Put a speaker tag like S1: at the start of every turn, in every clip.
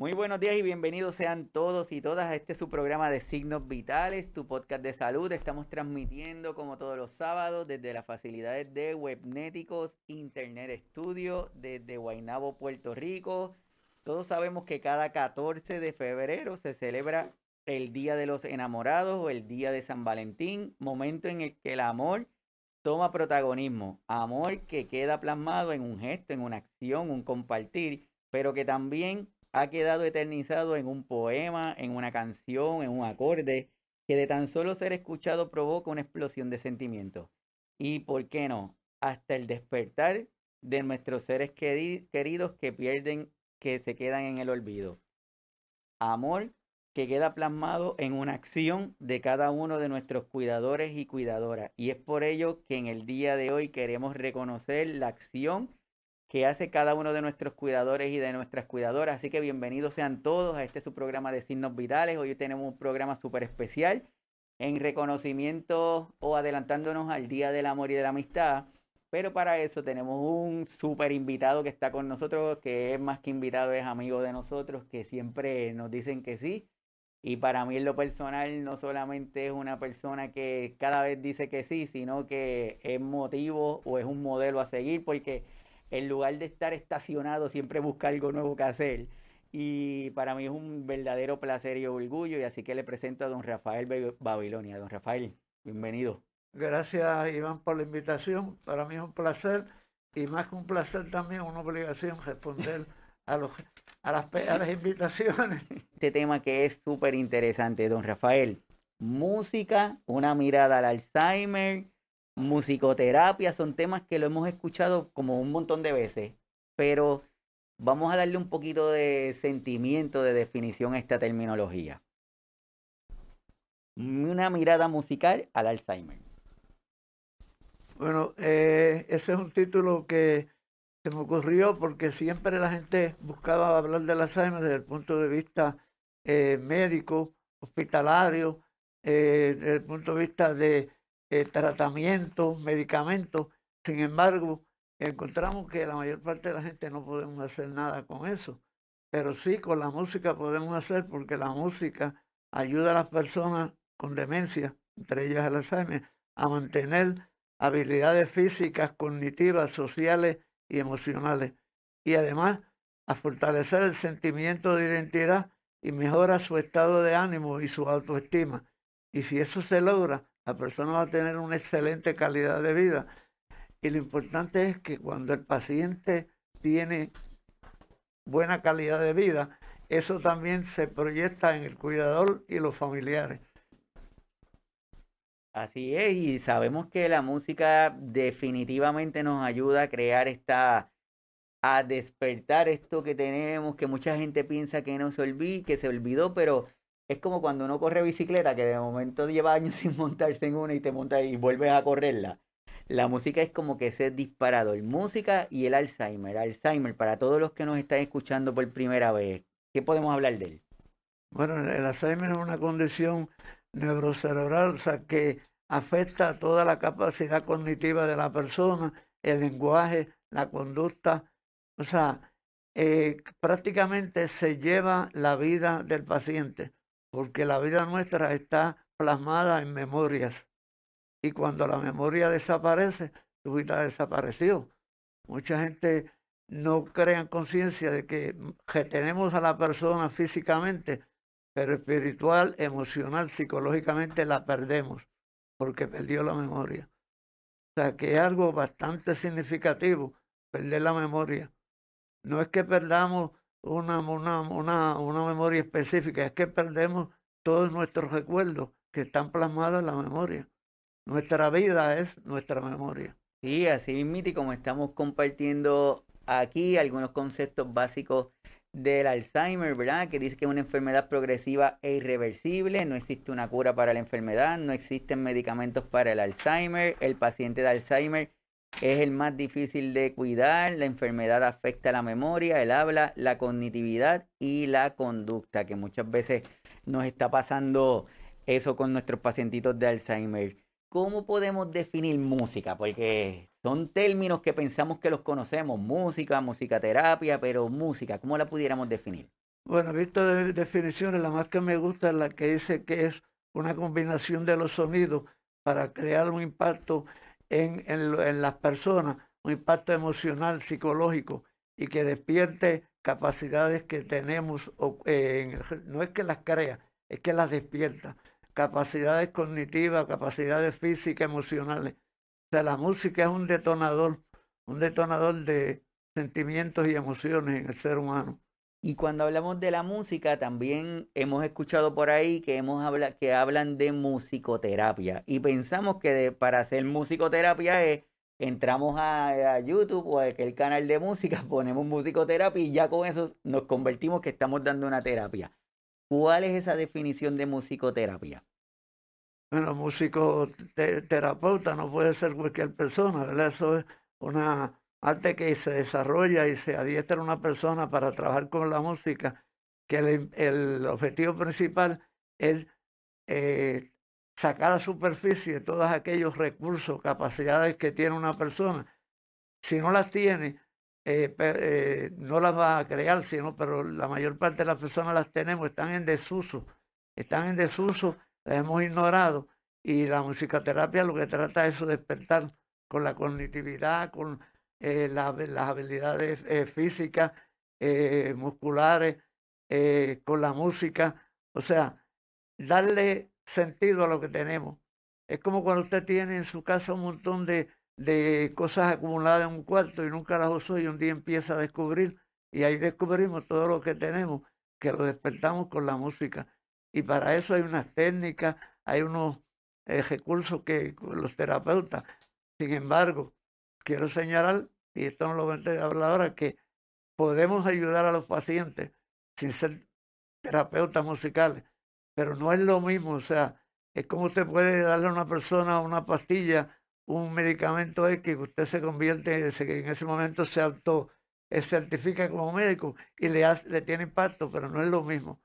S1: Muy buenos días y bienvenidos sean todos y todas a este su programa de Signos Vitales, tu podcast de salud. Estamos transmitiendo como todos los sábados desde las facilidades de Webnéticos Internet Studio desde Guaynabo, Puerto Rico. Todos sabemos que cada 14 de febrero se celebra el Día de los Enamorados o el Día de San Valentín, momento en el que el amor toma protagonismo. Amor que queda plasmado en un gesto, en una acción, un compartir, pero que también ha quedado eternizado en un poema, en una canción, en un acorde, que de tan solo ser escuchado provoca una explosión de sentimientos. Y, ¿por qué no? Hasta el despertar de nuestros seres queridos que pierden, que se quedan en el olvido. Amor que queda plasmado en una acción de cada uno de nuestros cuidadores y cuidadoras. Y es por ello que en el día de hoy queremos reconocer la acción que hace cada uno de nuestros cuidadores y de nuestras cuidadoras. Así que bienvenidos sean todos a este su programa de signos vitales. Hoy tenemos un programa súper especial en reconocimiento o adelantándonos al Día del Amor y de la Amistad. Pero para eso tenemos un súper invitado que está con nosotros, que es más que invitado, es amigo de nosotros, que siempre nos dicen que sí. Y para mí en lo personal no solamente es una persona que cada vez dice que sí, sino que es motivo o es un modelo a seguir porque en lugar de estar estacionado, siempre busca algo nuevo que hacer. Y para mí es un verdadero placer y orgullo, y así que le presento a don Rafael Babilonia. Don Rafael, bienvenido.
S2: Gracias, Iván, por la invitación. Para mí es un placer, y más que un placer también, una obligación responder a, los, a, las, a las invitaciones.
S1: Este tema que es súper interesante, don Rafael. Música, una mirada al Alzheimer, musicoterapia, son temas que lo hemos escuchado como un montón de veces, pero vamos a darle un poquito de sentimiento, de definición a esta terminología. Una mirada musical al Alzheimer.
S2: Bueno, eh, ese es un título que se me ocurrió porque siempre la gente buscaba hablar del Alzheimer desde el punto de vista eh, médico, hospitalario, eh, desde el punto de vista de eh, tratamientos, medicamentos. Sin embargo, encontramos que la mayor parte de la gente no podemos hacer nada con eso. Pero sí con la música podemos hacer porque la música ayuda a las personas con demencia, entre ellas el Alzheimer, a mantener habilidades físicas, cognitivas, sociales y emocionales. Y además a fortalecer el sentimiento de identidad y mejora su estado de ánimo y su autoestima. Y si eso se logra, la persona va a tener una excelente calidad de vida. Y lo importante es que cuando el paciente tiene buena calidad de vida, eso también se proyecta en el cuidador y los familiares.
S1: Así es, y sabemos que la música definitivamente nos ayuda a crear esta, a despertar esto que tenemos, que mucha gente piensa que no se olvidó, que se olvidó, pero es como cuando uno corre bicicleta, que de momento lleva años sin montarse en una y te montas y vuelves a correrla. La música es como que ese disparador. Música y el Alzheimer. Alzheimer, para todos los que nos están escuchando por primera vez, ¿qué podemos hablar de él?
S2: Bueno, el Alzheimer es una condición neurocerebral, o sea, que afecta toda la capacidad cognitiva de la persona, el lenguaje, la conducta, o sea, eh, prácticamente se lleva la vida del paciente porque la vida nuestra está plasmada en memorias. Y cuando la memoria desaparece, tu vida desapareció. Mucha gente no crea en conciencia de que tenemos a la persona físicamente, pero espiritual, emocional, psicológicamente la perdemos, porque perdió la memoria. O sea, que es algo bastante significativo perder la memoria. No es que perdamos una, una, una, una memoria específica, es que perdemos todos nuestros recuerdos que están plasmados en la memoria. Nuestra vida es nuestra memoria.
S1: Sí, así mismo, y como estamos compartiendo aquí algunos conceptos básicos del Alzheimer, ¿verdad? Que dice que es una enfermedad progresiva e irreversible, no existe una cura para la enfermedad, no existen medicamentos para el Alzheimer, el paciente de Alzheimer es el más difícil de cuidar. La enfermedad afecta la memoria, el habla, la cognitividad y la conducta, que muchas veces nos está pasando eso con nuestros pacientitos de Alzheimer. ¿Cómo podemos definir música? Porque son términos que pensamos que los conocemos, música, musicaterapia, pero música, ¿cómo la pudiéramos definir?
S2: Bueno, visto de definiciones, la más que me gusta es la que dice que es una combinación de los sonidos para crear un impacto en, en, las personas, un impacto emocional, psicológico y que despierte capacidades que tenemos, no es que las crea, es que las despierta, capacidades cognitivas, capacidades físicas, emocionales. O sea, la música es un detonador, un detonador de sentimientos y emociones en el ser humano.
S1: Y cuando hablamos de la música, también hemos escuchado por ahí que, hemos habla, que hablan de musicoterapia. Y pensamos que para hacer musicoterapia es, entramos a, YouTube o a aquel canal de música, ponemos musicoterapia y ya con eso nos convertimos que estamos dando una terapia. ¿Cuál es esa definición de musicoterapia?
S2: Bueno, musicoterapeuta no puede ser cualquier persona, ¿verdad? Eso es una arte que se desarrolla y se adiestra una persona para trabajar con la música, que el, objetivo principal es eh, sacar a superficie todos aquellos recursos, capacidades que tiene una persona. Si no las tiene, eh, eh, no las va a crear, sino, pero la mayor parte de las personas las tenemos, están en desuso, están en desuso, las hemos ignorado y la musicoterapia lo que trata es despertar con la cognitividad, con eh, las habilidades eh, físicas, eh, musculares, con la música, o sea, darle sentido a lo que tenemos. Es como cuando usted tiene en su casa un montón de, de cosas acumuladas en un cuarto y nunca las usó y un día empieza a descubrir y ahí descubrimos todo lo que tenemos, que lo despertamos con la música. Y para eso hay unas técnicas, hay unos recursos que los terapeutas. Sin embargo, quiero señalar, y esto no lo voy a hablar ahora, que podemos ayudar a los pacientes sin ser terapeutas musicales, pero no es lo mismo, o sea, es como usted puede darle a una persona una pastilla, un medicamento X, que usted se convierte, en ese momento se auto eh, certifica como médico y le, hace, le tiene impacto, pero no es lo mismo.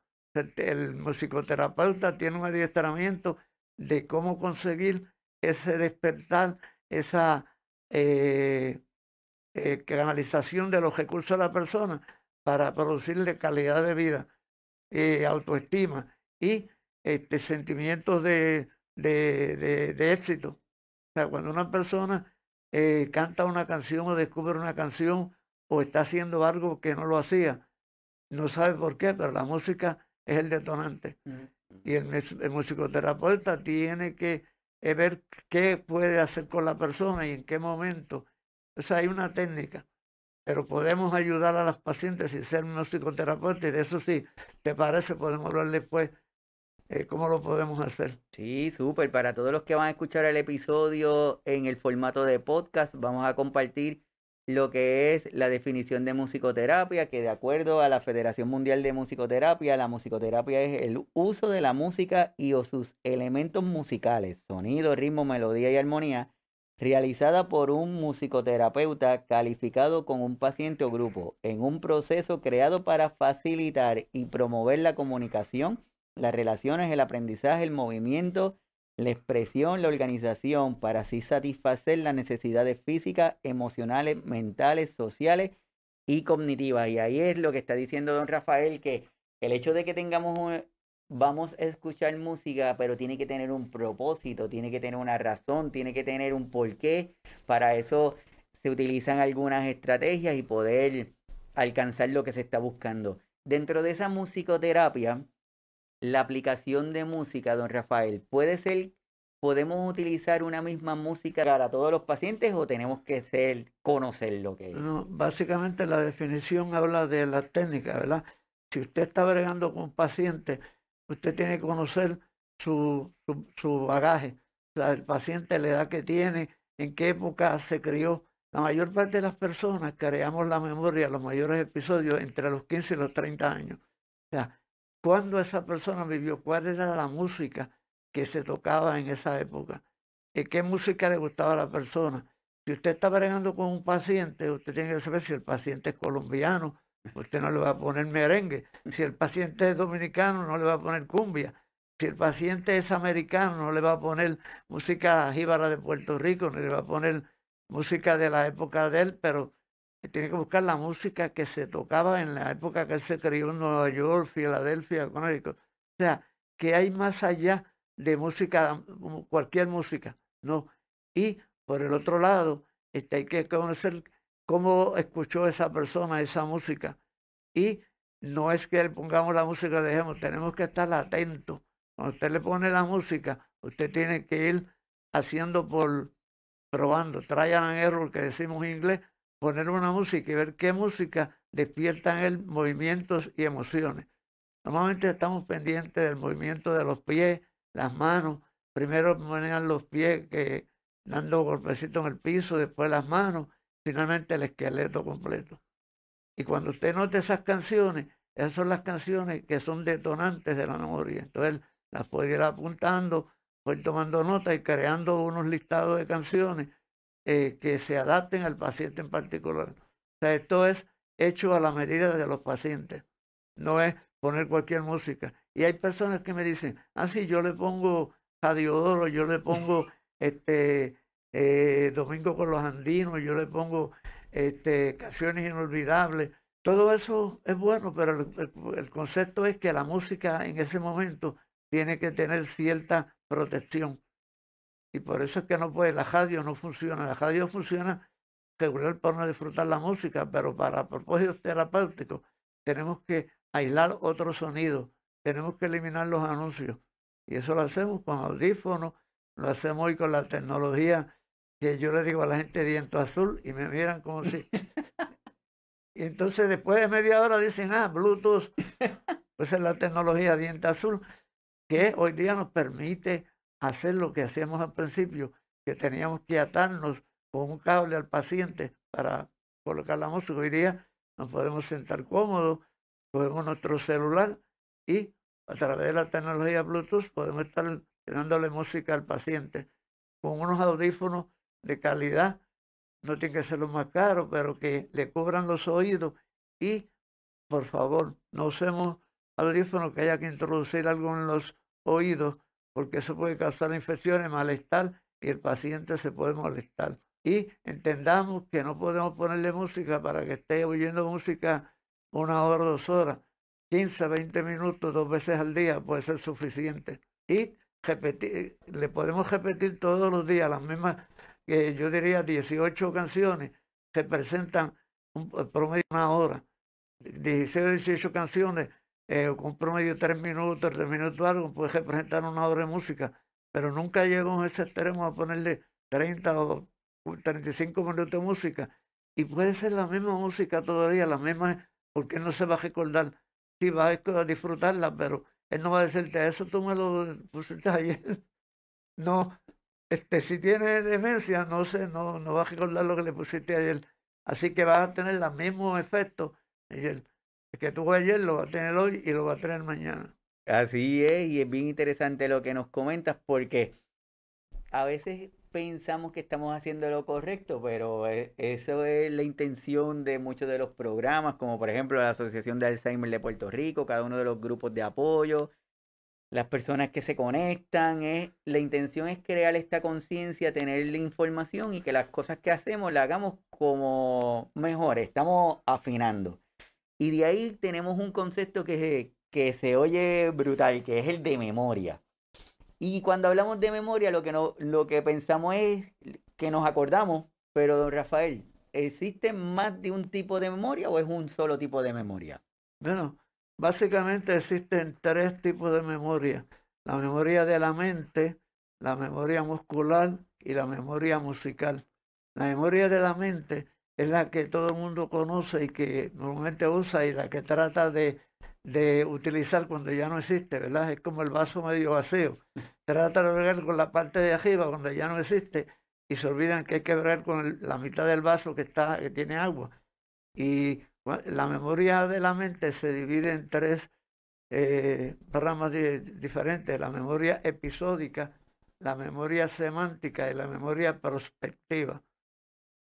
S2: El musicoterapeuta tiene un adiestramiento de cómo conseguir ese despertar, esa eh, eh, canalización de los recursos a la persona para producirle calidad de vida, eh, autoestima y este, sentimientos de, de, de, éxito. O sea, cuando una persona eh, canta una canción o descubre una canción o está haciendo algo que no lo hacía, no sabe por qué, pero la música es el detonante. Y el, el musicoterapeuta tiene que ver qué puede hacer con la persona y en qué momento o sea, hay una técnica, pero podemos ayudar a las pacientes sin ser unos psicoterapeutas y de eso sí, ¿te parece? Podemos hablar después eh, cómo lo podemos hacer.
S1: Sí, súper. Para todos los que van a escuchar el episodio en el formato de podcast, vamos a compartir lo que es la definición de musicoterapia, que de acuerdo a la Federación Mundial de Musicoterapia, la musicoterapia es el uso de la música y o sus elementos musicales, sonido, ritmo, melodía y armonía, realizada por un musicoterapeuta calificado con un paciente o grupo en un proceso creado para facilitar y promover la comunicación, las relaciones, el aprendizaje, el movimiento, la expresión, la organización, para así satisfacer las necesidades físicas, emocionales, mentales, sociales y cognitivas. Y ahí es lo que está diciendo don Rafael, que el hecho de que tengamos un, vamos a escuchar música, pero tiene que tener un propósito, tiene que tener una razón, tiene que tener un porqué. Para eso se utilizan algunas estrategias y poder alcanzar lo que se está buscando. Dentro de esa musicoterapia, la aplicación de música, don Rafael, puede ser, podemos utilizar una misma música para todos los pacientes o tenemos que ser, conocer lo que es.
S2: No, básicamente la definición habla de la técnica, ¿verdad? Si usted está bregando con pacientes usted tiene que conocer su, su, bagaje, o sea, el paciente, la edad que tiene, en qué época se crió. La mayor parte de las personas creamos la memoria, los mayores episodios, entre los 15 y los 30 años. O sea, cuando esa persona vivió, cuál era la música que se tocaba en esa época, y qué música le gustaba a la persona. Si usted está bregando con un paciente, usted tiene que saber si el paciente es colombiano, Usted no le va a poner merengue. Si el paciente es dominicano, no le va a poner cumbia. Si el paciente es americano, no le va a poner música jíbara de Puerto Rico, no le va a poner música de la época de él, pero tiene que buscar la música que se tocaba en la época que él se crió en Nueva York, Filadelfia, Connecticut. O sea, que hay más allá de música, cualquier música, ¿no? Y por el otro lado, este, hay que conocer cómo escuchó esa persona esa música. Y no es que le pongamos la música, dejemos, tenemos que estar atentos. Cuando usted le pone la música, usted tiene que ir haciendo por, probando, trial and error, que decimos en inglés, poner una música y ver qué música despierta en él movimientos y emociones. Normalmente estamos pendientes del movimiento de los pies, las manos. Primero ponen los pies que dando golpecitos en el piso, después las manos, finalmente el esqueleto completo. Y cuando usted note esas canciones, esas son las canciones que son detonantes de la memoria. Entonces las puede ir apuntando, puede ir tomando nota y creando unos listados de canciones eh, que se adapten al paciente en particular. O sea, esto es hecho a la medida de los pacientes. No es poner cualquier música. Y hay personas que me dicen, ah, sí, yo le pongo Diodoro, yo le pongo este eh, Domingo con los Andinos, yo le pongo este, canciones inolvidables. Todo eso es bueno, pero el, concepto es que la música en ese momento tiene que tener cierta protección. Y por eso es que no puede, la radio no funciona. La radio funciona regular para no disfrutar la música, pero para propósitos terapéuticos tenemos que aislar otros sonidos, tenemos que eliminar los anuncios. Y eso lo hacemos con audífonos, lo hacemos hoy con la tecnología que yo le digo a la gente diento azul y me miran como si... y entonces después de media hora dicen, ah, Bluetooth, pues es la tecnología diente azul, que hoy día nos permite hacer lo que hacíamos al principio, que teníamos que atarnos con un cable al paciente para colocar la música. Hoy día nos podemos sentar cómodos, cogemos nuestro celular y a través de la tecnología Bluetooth podemos estar dándole música al paciente con unos audífonos de calidad, no tiene que ser lo más caro, pero que le cubran los oídos y, por favor, no usemos audífonos que haya que introducir algo en los oídos, porque eso puede causar infecciones, malestar y el paciente se puede molestar. Y entendamos que no podemos ponerle música para que esté oyendo música una hora, dos horas. 15, 20 minutos, dos veces al día puede ser suficiente. Y repetir, le podemos repetir todos los días las mismas que yo diría 18 canciones representan un promedio de una hora. 16 o 18 canciones eh, un promedio 3 minutos, 3 minutos algo, puede representar una hora de música, pero nunca llegamos a ese extremo a ponerle 30 o 35 minutos de música. Y puede ser la misma música todavía, la misma, porque no se va a recordar. Sí, va a disfrutarla, pero él no va a decirte, eso tú me lo pusiste ayer. No, este, si tiene demencia, no sé, no, no va a recordar lo que le pusiste ayer. Así que va a tener los mismos efectos. Que tuvo ayer lo va a tener hoy y lo va a tener mañana.
S1: Así es, y es bien interesante lo que nos comentas porque a veces pensamos que estamos haciendo lo correcto, pero e, eso es la intención de muchos de los programas, como por ejemplo la Asociación de Alzheimer de Puerto Rico, cada uno de los grupos de apoyo, las personas que se conectan, es, la intención es crear esta conciencia, tener la información y que las cosas que hacemos las hagamos como mejor, estamos afinando. Y de ahí tenemos un concepto que, que se oye brutal, que es el de memoria. Y cuando hablamos de memoria, lo que, no, lo que pensamos es que nos acordamos, pero don Rafael, ¿existe más de un tipo de memoria o es un solo tipo de memoria?
S2: Bueno, Básicamente existen tres tipos de memoria. La memoria de la mente, la memoria muscular y la memoria musical. La memoria de la mente es la que todo el mundo conoce y que normalmente usa y la que trata de, de utilizar cuando ya no existe, ¿verdad? Es como el vaso medio vacío. Trata de bregar con la parte de arriba cuando ya no existe y se olvidan que hay que bregar con la mitad del vaso que, está, que tiene agua. Y la memoria de la mente se divide en tres eh, ramas diferentes, la memoria episódica, la memoria semántica y la memoria prospectiva.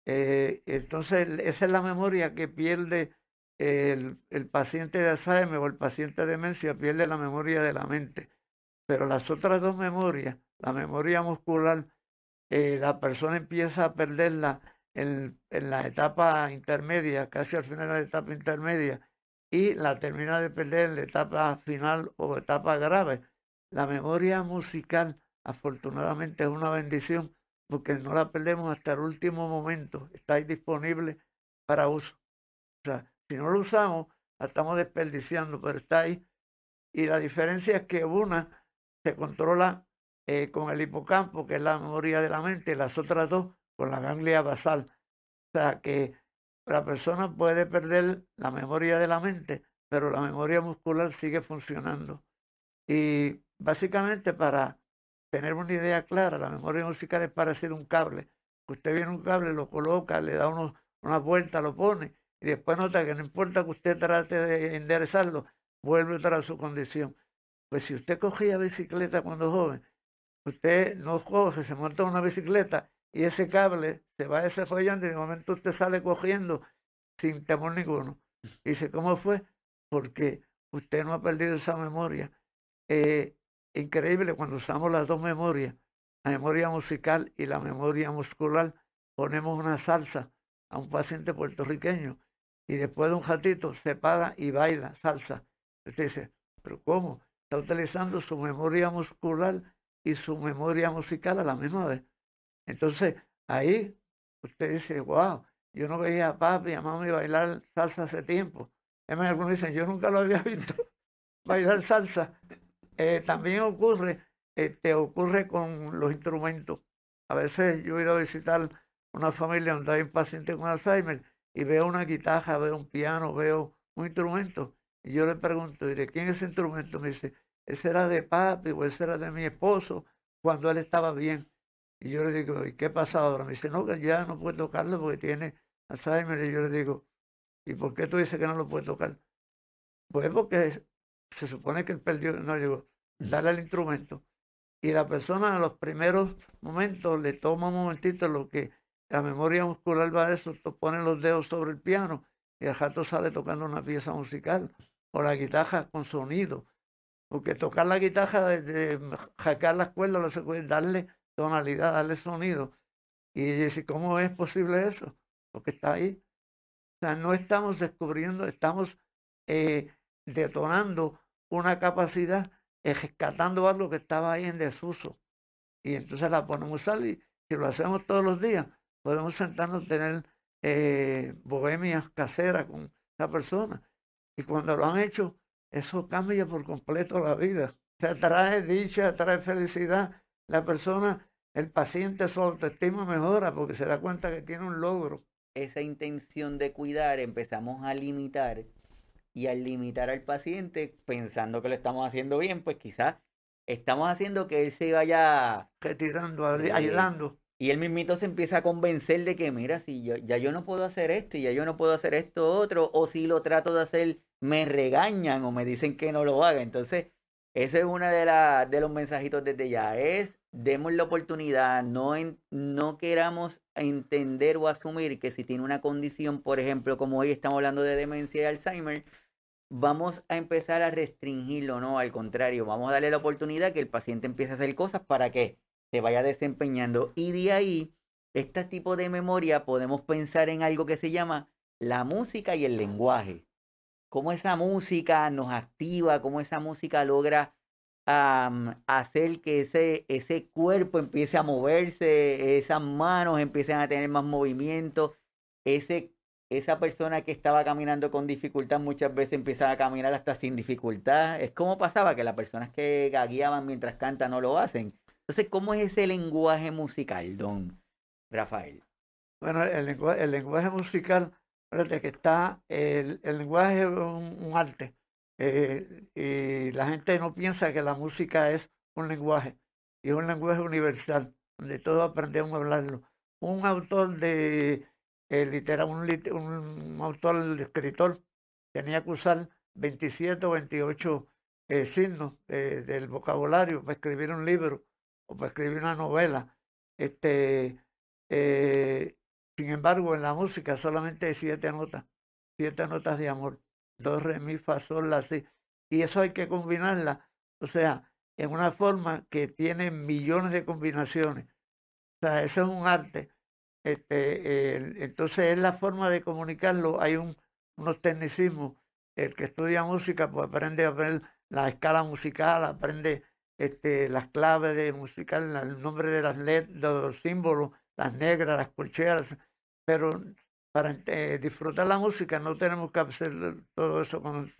S2: Eh, entonces, esa es la memoria que pierde el, paciente de Alzheimer o el paciente de demencia, pierde la memoria de la mente. Pero las otras dos memorias, la memoria muscular, eh, la persona empieza a perderla en la etapa intermedia, casi al final de la etapa intermedia, y la termina de perder en la etapa final o etapa grave. La memoria musical, afortunadamente, es una bendición porque no la perdemos hasta el último momento. Está disponible para uso. O sea, si no lo usamos, la estamos desperdiciando, pero está ahí. Y la diferencia es que una se controla eh, con el hipocampo, que es la memoria de la mente, y las otras dos con la ganglia basal. O sea que la persona puede perder la memoria de la mente, pero la memoria muscular sigue funcionando. Y básicamente para tener una idea clara, la memoria musical es parecer un cable. Usted viene un cable, lo coloca, le da unos, una vuelta, lo pone, y después nota que no importa que usted trate de enderezarlo, vuelve otra a su condición. Pues si usted cogía bicicleta cuando joven, usted no coge, se monta una bicicleta y ese cable se va desarrollando y de momento usted sale cogiendo sin temor ninguno. Y dice, ¿cómo fue? Porque usted no ha perdido esa memoria. Eh, increíble cuando usamos las dos memorias, la memoria musical y la memoria muscular, ponemos una salsa a un paciente puertorriqueño y después de un ratito se para y baila salsa. Usted dice, ¿pero cómo? Está utilizando su memoria muscular y su memoria musical a la misma vez. Entonces, ahí usted dice, wow, yo no veía a papi y a mami bailar salsa hace tiempo. Es más, algunos dicen, yo nunca lo había visto bailar salsa. Eh, también ocurre, te ocurre con los instrumentos. A veces yo he ido a visitar una familia donde hay un paciente con Alzheimer y veo una guitarra, veo un piano, veo un instrumento. Y yo le pregunto, ¿de quién es ese instrumento? Me dice, ese era de papi o ese era de mi esposo cuando él estaba bien. Y yo le digo, ¿y qué pasa ahora? Me dice, no, que ya no puede tocarlo porque tiene Alzheimer. Y yo le digo, ¿y por qué tú dices que no lo puede tocar? Pues porque se supone que él perdió, no, digo, dale el instrumento. Y la persona en los primeros momentos le toma un momentito lo que la memoria muscular va a eso, pone los dedos sobre el piano y el jato sale tocando una pieza musical o la guitarra con sonido. Porque tocar la guitarra, de, hackear las cuerdas, darle tonalidad, darle sonido. Y dice, ¿cómo es posible eso? Porque está ahí. O sea, no estamos descubriendo, estamos eh, detonando una capacidad, eh, rescatando algo que estaba ahí en desuso. Y entonces la ponemos a y si lo hacemos todos los días, podemos sentarnos a tener eh, bohemias caseras con esa persona. Y cuando lo han hecho, eso cambia por completo la vida. Se trae dicha, trae felicidad. La persona, el paciente, su autoestima mejora porque se da cuenta que tiene un logro.
S1: Esa intención de cuidar empezamos a limitar y al limitar al paciente pensando que lo estamos haciendo bien, pues quizás estamos haciendo que él se vaya
S2: retirando, aislando.
S1: Y él mismito se empieza a convencer de que, mira, si yo, ya yo no puedo hacer esto y ya yo no puedo hacer esto otro, o si lo trato de hacer, me regañan o me dicen que no lo haga. Entonces, ese es uno de, la, de los mensajitos desde ya, es demos la oportunidad, no, no queramos entender o asumir que si tiene una condición, por ejemplo, como hoy estamos hablando de demencia y Alzheimer, vamos a empezar a restringirlo, no, al contrario, vamos a darle la oportunidad que el paciente empiece a hacer cosas para que se vaya desempeñando. Y de ahí, este tipo de memoria, podemos pensar en algo que se llama la música y el lenguaje. Cómo esa música nos activa, cómo esa música logra hacer que ese, ese cuerpo empiece a moverse, esas manos empiecen a tener más movimiento, ese, esa persona que estaba caminando con dificultad muchas veces empieza a caminar hasta sin dificultad. Es como pasaba que las personas que gagueaban mientras cantan no lo hacen. Entonces, ¿cómo es ese lenguaje musical, don Rafael?
S2: Bueno, el lenguaje, el lenguaje musical, fíjate que está, el, el lenguaje es un, arte. Eh, y la gente no piensa que la música es un lenguaje, y es un lenguaje universal, donde todos aprendemos a hablarlo. Un autor de eh, litera, un, un, autor, escritor, tenía que usar 27 o 28 eh, signos del vocabulario para escribir un libro o para escribir una novela. Este, eh, sin embargo, en la música solamente hay siete notas, siete notas de amor, do, re, mi, fa, sol, la, si. Y eso hay que combinarla, o sea, en una forma que tiene millones de combinaciones. O sea, eso es un arte. Este, entonces es la forma de comunicarlo. Hay un, unos tecnicismos. El que estudia música pues aprende a ver la escala musical, aprende este, las claves de musical, el nombre de las letras, los símbolos, las negras, las colcheras, pero para eh, disfrutar la música no tenemos que hacer todo eso con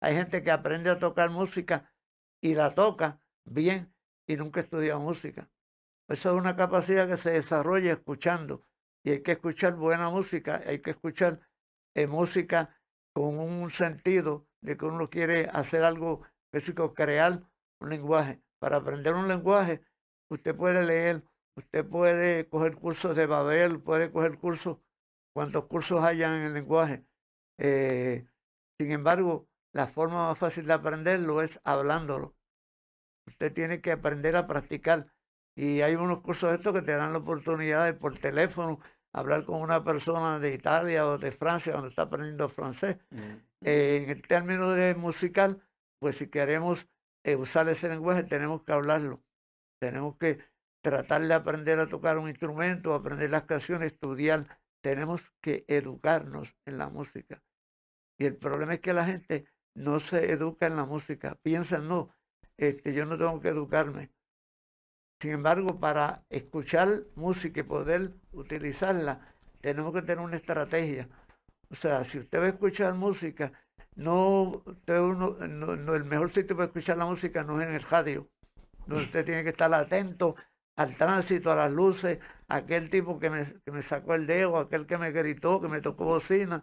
S2: Hay gente que aprende a tocar música y la toca bien y nunca estudia música. Eso es una capacidad que se desarrolla escuchando y hay que escuchar buena música, hay que escuchar eh, música con un sentido de que uno quiere hacer algo físico, crear un lenguaje. Para aprender un lenguaje, usted puede leer, usted puede coger cursos de Babel, puede coger cursos, cuantos cursos hayan en el lenguaje. Eh, sin embargo, la forma más fácil de aprenderlo es hablándolo. Usted tiene que aprender a practicar. Y hay unos cursos de estos que te dan la oportunidad de por teléfono hablar con una persona de Italia o de Francia cuando está aprendiendo francés. Mm. Eh, en el término de musical, pues si queremos eh, usar ese lenguaje tenemos que hablarlo. Tenemos que tratar de aprender a tocar un instrumento, aprender las canciones, estudiar. Tenemos que educarnos en la música. Y el problema es que la gente no se educa en la música. Piensan, no, este, yo no tengo que educarme. Sin embargo, para escuchar música y poder utilizarla, tenemos que tener una estrategia. O sea, si usted va a escuchar música, no, no, el mejor sitio para escuchar la música no es en el radio, donde usted tiene que estar atento al tránsito, a las luces, a aquel tipo que me, que me sacó el dedo, aquel que me gritó, que me tocó bocina.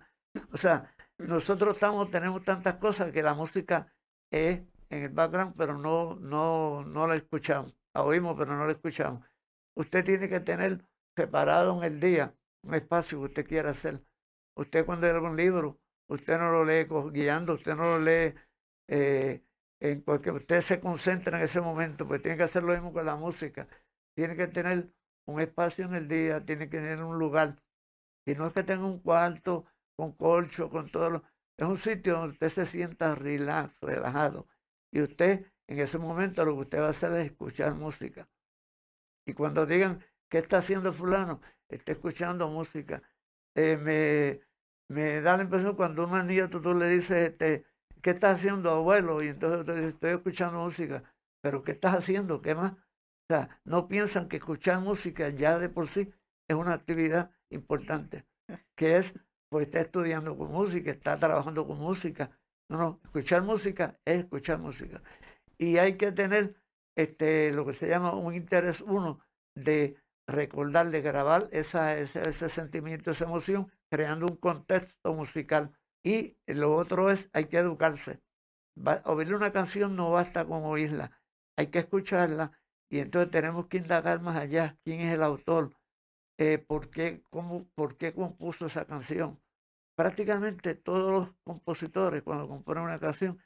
S2: O sea, nosotros estamos, tenemos tantas cosas que la música es en el background, pero no, no, no la escuchamos. Oímos, pero no la escuchamos. Usted tiene que tener separado en el día un espacio que usted quiera hacer. Usted cuando lee un libro, usted no lo lee guiando, usted no lo lee eh, en cualquier, usted se concentra en ese momento, pues tiene que hacer lo mismo con la música. Tiene que tener un espacio en el día, tiene que tener un lugar. Y no es que tenga un cuarto con colcho, con todo lo... Es un sitio donde usted se sienta relajado. Y usted, en ese momento, lo que usted va a hacer es escuchar música. Y cuando digan, ¿qué está haciendo fulano? Está escuchando música. Eh, me, me da la impresión cuando una niña tú, le dices, este, ¿qué estás haciendo, abuelo? Y entonces te dice, estoy escuchando música. ¿Pero qué estás haciendo? ¿Qué más? O sea, no piensan que escuchar música ya de por sí es una actividad importante, que es, pues está estudiando con música, está trabajando con música. No, no, escuchar música es escuchar música. Y hay que tener este, lo que se llama un interés uno de recordar, de grabar esa, ese, ese sentimiento, esa emoción creando un contexto musical. Y lo otro es, hay que educarse. oírle una canción no basta con oírla, hay que escucharla y entonces tenemos que indagar más allá quién es el autor, eh, por, qué, cómo, por qué compuso esa canción. Prácticamente todos los compositores cuando componen una canción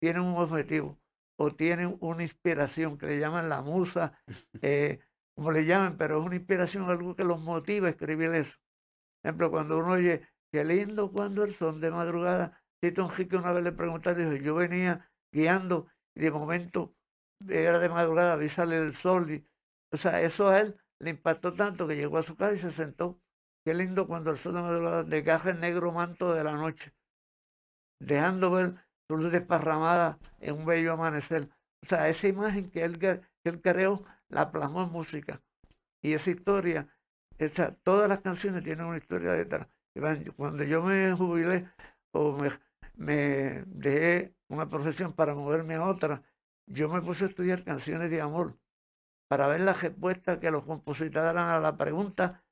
S2: tienen un objetivo o tienen una inspiración que le llaman la musa, eh, como le llaman, pero es una inspiración, algo que los motiva a escribir eso ejemplo, cuando uno oye, qué lindo cuando el son de madrugada, Tito Enrique una vez le preguntaron, dijo, yo venía guiando y de momento era de madrugada, vi salir el sol. Y, o sea, eso a él le impactó tanto que llegó a su casa y se sentó. Qué lindo cuando el sol de madrugada desgaja el negro manto de la noche, dejando ver luz desparramada en un bello amanecer. O sea, esa imagen que él, que creó la plasmó en música. Y esa historia todas las canciones tienen una historia detrás. Cuando yo me jubilé o me, dejé una profesión para moverme a otra, yo me puse a estudiar canciones de amor para ver la respuesta que los compositores dan a la pregunta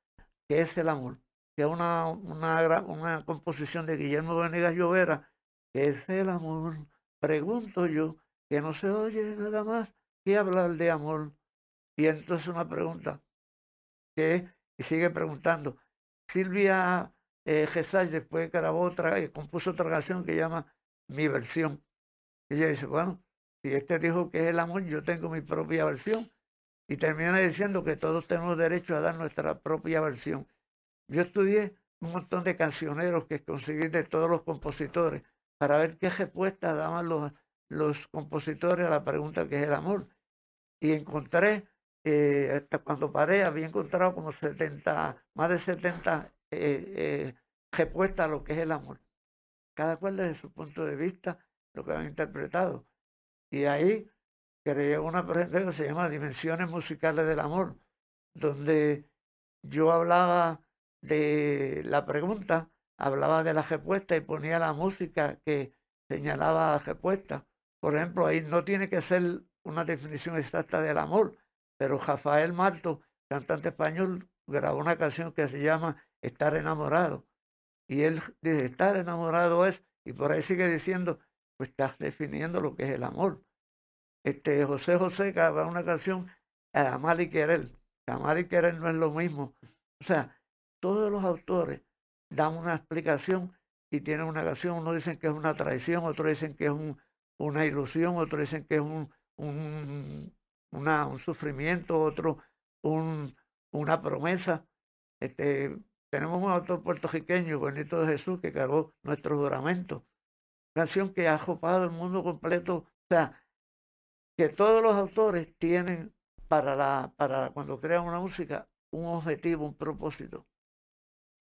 S2: ¿qué es el amor? Que es una, una, una composición de Guillermo Venegas Llovera, ¿qué es el amor? Pregunto yo, que no se oye nada más que hablar de amor. Y entonces una pregunta, ¿qué y sigue preguntando. Silvia eh, después grabó otra, y compuso otra canción que llama Mi versión. Y ella dice, bueno, si este dijo que es el amor, yo tengo mi propia versión. Y termina diciendo que todos tenemos derecho a dar nuestra propia versión. Yo estudié un montón de cancioneros que conseguí de todos los compositores para ver qué respuesta daban los, los compositores a la pregunta que es el amor. Y encontré eh, hasta cuando paré había encontrado como 70, más de 70 eh, respuestas a lo que es el amor. Cada cual desde su punto de vista lo que han interpretado. Y ahí creé una presentación que se llama Dimensiones Musicales del Amor, donde yo hablaba de la pregunta, hablaba de la respuesta y ponía la música que señalaba la respuesta. Por ejemplo, ahí no tiene que ser una definición exacta del amor, pero Rafael Marto, cantante español, grabó una canción que se llama Estar enamorado. Y él dice, estar enamorado es, y por ahí sigue diciendo, pues estás definiendo lo que es el amor. Este José José grabó una canción, Amar y Querer. Amar y Querer no es lo mismo. O sea, todos los autores dan una explicación y tienen una canción. Uno dicen que es una traición, otros dicen que es un, una ilusión, otros dicen que es un, un, sufrimiento, otro un, una promesa. Este, tenemos un autor puertorriqueño, Benito de Jesús, que cargó nuestro juramento. Canción que ha copado el mundo completo. O sea, que todos los autores tienen para, la, para cuando crean una música un objetivo, un propósito.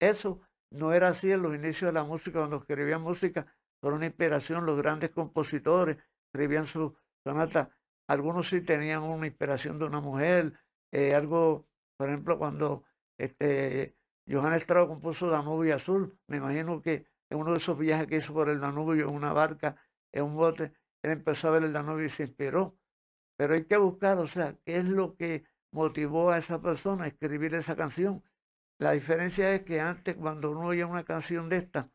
S2: Eso no era así en los inicios de la música, cuando escribían música por una inspiración, los grandes compositores escribían su sonata. Algunos sí tenían una inspiración de una mujer, eh, algo, por ejemplo, cuando este, Johann Strauss compuso Danubio Azul, me imagino que en uno de esos viajes que hizo por el Danubio en una barca, en un bote, él empezó a ver el Danubio y se inspiró. Pero hay que buscar, o sea, qué es lo que motivó a esa persona a escribir esa canción. La diferencia es que antes, cuando uno oía una canción de esta,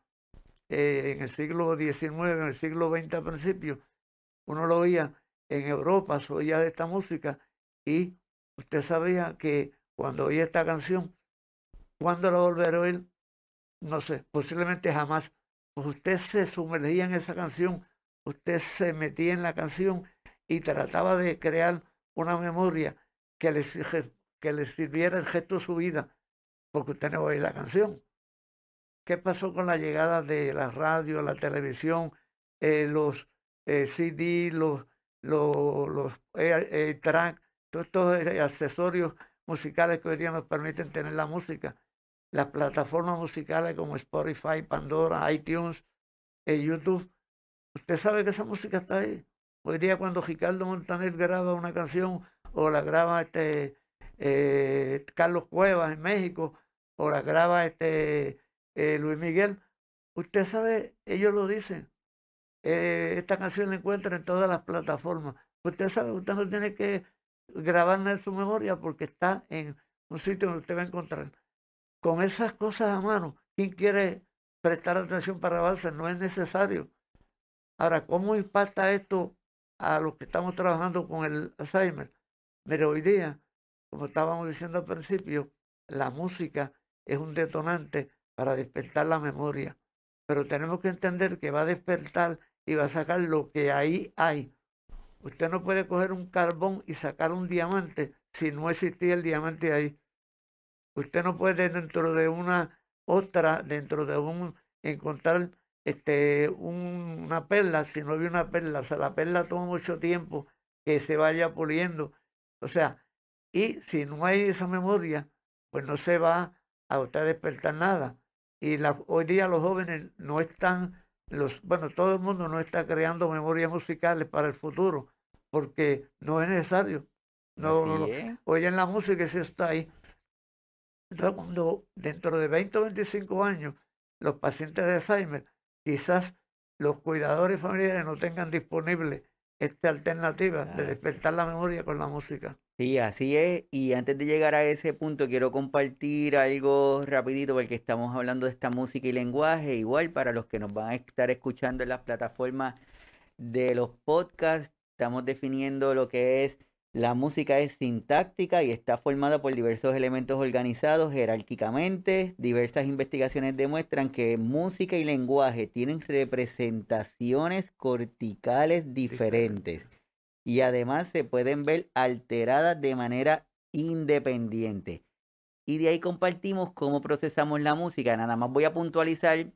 S2: eh, en el siglo XIX, en el siglo XX al principio, uno lo oía en Europa, se oía de esta música y usted sabía que cuando oía esta canción, cuando la volverá a oír? No sé, posiblemente jamás. Pues usted se sumergía en esa canción, usted se metía en la canción y trataba de crear una memoria que le, que le sirviera el gesto de su vida, porque usted no oye la canción. ¿Qué pasó con la llegada de la radio, la televisión, eh, los eh, CD, los, los, los eh, track, todos estos accesorios musicales que hoy día nos permiten tener la música? Las plataformas musicales como Spotify, Pandora, iTunes, YouTube. Usted sabe que esa música está ahí. Hoy día cuando Ricardo Montaner graba una canción o la graba este eh, Carlos Cuevas en México, o graba este eh, Luis Miguel. Usted sabe, ellos lo dicen. Eh, esta canción la encuentra en todas las plataformas. Usted sabe, usted no tiene que grabarla en su memoria porque está en un sitio donde usted va a encontrar. Con esas cosas a mano, ¿quién quiere prestar atención para grabarse? No es necesario. Ahora, ¿cómo impacta esto a los que estamos trabajando con el Alzheimer? Pero hoy día, como estábamos diciendo al principio, la música es un detonante para despertar la memoria. Pero tenemos que entender que va a despertar y va a sacar lo que ahí hay. Usted no puede coger un carbón y sacar un diamante si no existía el diamante ahí. Usted no puede dentro de una otra, dentro de un, encontrar este, una perla si no hay una perla. O sea, la perla toma mucho tiempo que se vaya puliendo o sea, y si no hay esa memoria, pues no se va a usted despertar nada. Y la, hoy día los jóvenes no están, los, bueno, todo el mundo no está creando memorias musicales para el futuro, porque no es necesario. No, no, la música eso está ahí. Entonces, cuando dentro de 20 o 25 años los pacientes de Alzheimer, quizás los cuidadores familiares no tengan disponible esta alternativa de despertar la memoria con la música.
S1: Sí, así es. Y antes de llegar a ese punto, quiero compartir algo rapidito porque estamos hablando de esta música y lenguaje. Igual para los que nos van a estar escuchando en las plataformas de los podcasts, estamos definiendo lo que es la música es sintáctica y está formada por diversos elementos organizados jerárquicamente. Diversas investigaciones demuestran que música y lenguaje tienen representaciones corticales diferentes y además se pueden ver alteradas de manera independiente. Y de ahí compartimos cómo procesamos la música. Nada más voy a puntualizar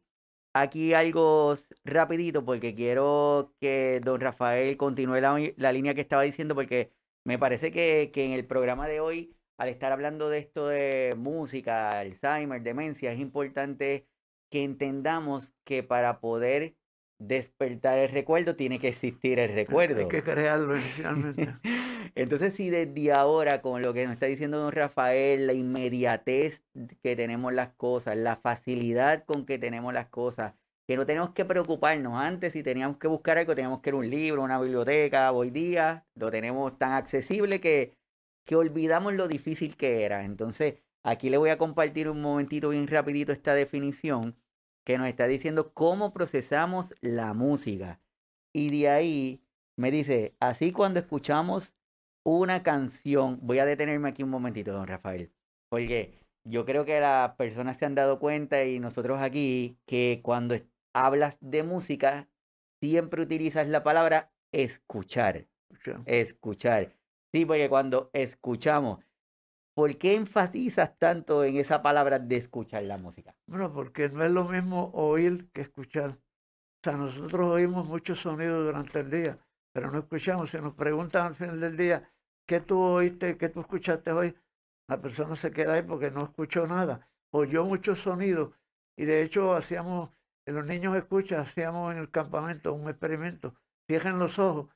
S1: aquí algo rapidito porque quiero que don Rafael continúe la, la línea que estaba diciendo porque me parece que, que en el programa de hoy, al estar hablando de esto de música, Alzheimer, demencia, es importante que entendamos que para poder despertar el recuerdo tiene que existir el recuerdo.
S2: Hay que crearlo inicialmente.
S1: Entonces, si desde ahora, con lo que nos está diciendo don Rafael, la inmediatez que tenemos las cosas, la facilidad con que tenemos las cosas, que no tenemos que preocuparnos. Antes, si teníamos que buscar algo, teníamos que ir a un libro, una biblioteca. Hoy día lo tenemos tan accesible que, que olvidamos lo difícil que era. Entonces, aquí le voy a compartir un momentito bien rapidito esta definición que nos está diciendo cómo procesamos la música. Y de ahí me dice, así cuando escuchamos una canción, voy a detenerme aquí un momentito, don Rafael, porque yo creo que las personas se han dado cuenta y nosotros aquí que cuando hablas de música, siempre utilizas la palabra escuchar. Escuchar. Sí, porque cuando escuchamos, ¿Por qué enfatizas tanto en esa palabra de escuchar la música?
S2: Bueno, porque no es lo mismo oír que escuchar. O sea, nosotros oímos muchos sonidos durante el día, pero no escuchamos. Si nos preguntan al final del día, ¿qué tú oíste, qué tú escuchaste hoy? La persona se queda ahí porque no escuchó nada. Oyó muchos sonidos y de hecho hacíamos, los niños escuchan, hacíamos en el campamento un experimento. Cierren los ojos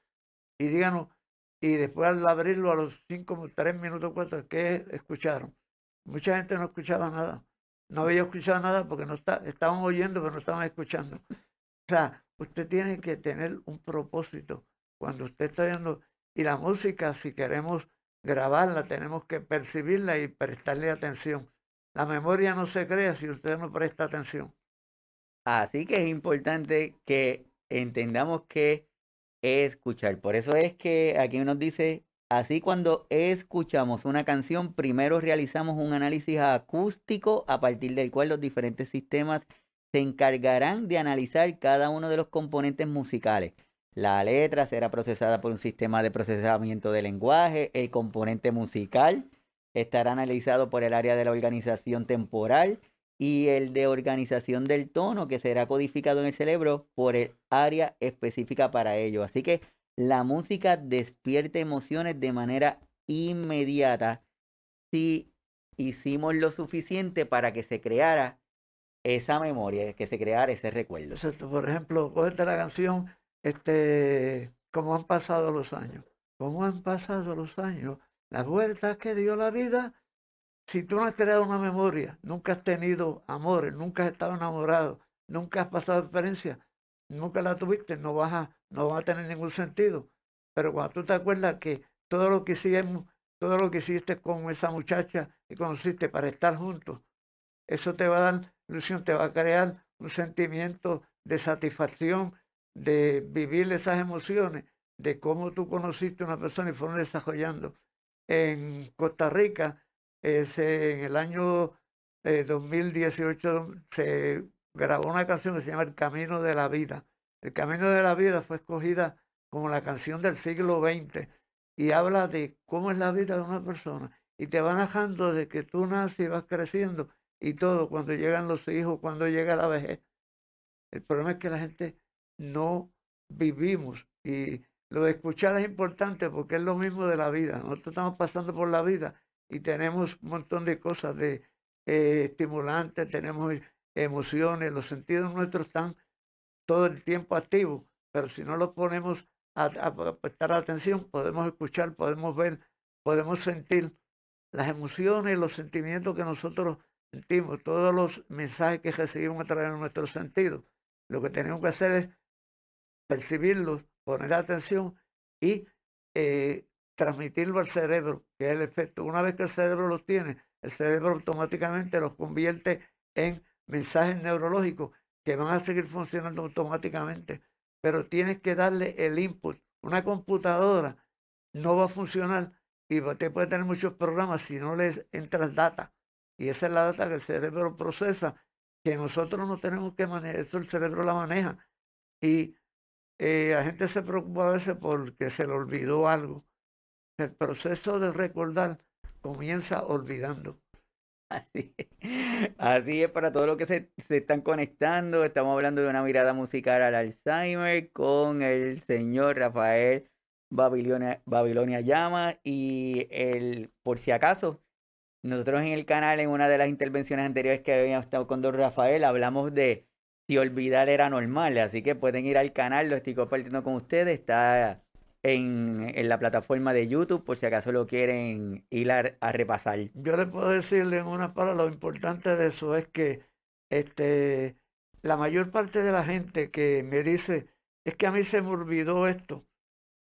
S2: y díganos y después al abrirlo a los cinco, tres minutos, cuatro, ¿qué escucharon? Mucha gente no escuchaba nada. No había escuchado nada porque no está, estaban oyendo, pero no estaban escuchando. O sea, usted tiene que tener un propósito cuando usted está oyendo. Y la música, si queremos grabarla, tenemos que percibirla y prestarle atención. La memoria no se crea si usted no presta atención.
S1: Así que es importante que entendamos que escuchar. Por eso es que aquí nos dice, así cuando escuchamos una canción, primero realizamos un análisis acústico a partir del cual los diferentes sistemas se encargarán de analizar cada uno de los componentes musicales. La letra será procesada por un sistema de procesamiento de lenguaje, el componente musical estará analizado por el área de la organización temporal y el de organización del tono que será codificado en el cerebro por el área específica para ello. Así que la música despierta emociones de manera inmediata si hicimos lo suficiente para que se creara esa memoria, que se creara ese recuerdo.
S2: Por ejemplo, cógete la canción, este, cómo han pasado los años. ¿Cómo han pasado los años? Las vueltas que dio la vida si tú no has creado una memoria, nunca has tenido amores, nunca has estado enamorado, nunca has pasado experiencia, nunca la tuviste, no vas a, no va a tener ningún sentido. Pero cuando tú te acuerdas que todo lo que hicimos, todo lo que hiciste con esa muchacha y conociste para estar juntos, eso te va a dar ilusión, te va a crear un sentimiento de satisfacción, de vivir esas emociones, de cómo tú conociste a una persona y fueron desarrollando. En Costa Rica, en el año 2018 eh, se grabó una canción que se llama El Camino de la Vida. El Camino de la Vida fue escogida como la canción del siglo XX y habla de cómo es la vida de una persona y te va narrando de que tú naces y vas creciendo y todo, cuando llegan los hijos, cuando llega la vejez. El problema es que la gente no vivimos y lo de escuchar es importante porque es lo mismo de la vida. Nosotros estamos pasando por la vida y tenemos un montón de cosas de eh, estimulantes, tenemos emociones, los sentidos nuestros están todo el tiempo activos, pero si no los ponemos a, a prestar atención, podemos escuchar, podemos ver, podemos sentir las emociones, los sentimientos que nosotros sentimos, todos los mensajes que recibimos a través de nuestros sentidos. Lo que tenemos que hacer es percibirlos, poner atención y eh, transmitirlo al cerebro, que es el efecto. Una vez que el cerebro los tiene, el cerebro automáticamente los convierte en mensajes neurológicos que van a seguir funcionando automáticamente. Pero tienes que darle el input. Una computadora no va a funcionar y te puede tener muchos programas si no les entras data. Y esa es la data que el cerebro procesa, que nosotros no tenemos que manejar, eso el cerebro la maneja. Y eh, la gente se preocupa a veces porque se le olvidó algo el proceso de recordar comienza olvidando.
S1: Así, así es para todos los que se, se, están conectando. Estamos hablando de una mirada musical al Alzheimer con el señor Rafael Babilonia, Babilonia Llama y el, por si acaso, nosotros en el canal, en una de las intervenciones anteriores que habíamos estado con Don Rafael, hablamos de si olvidar era normal, así que pueden ir al canal, lo estoy compartiendo con ustedes, está en, la plataforma de YouTube por si acaso lo quieren ir a, repasar.
S2: Yo le puedo decirle en una palabra, lo importante de eso es que este, la mayor parte de la gente que me dice, es que a mí se me olvidó esto,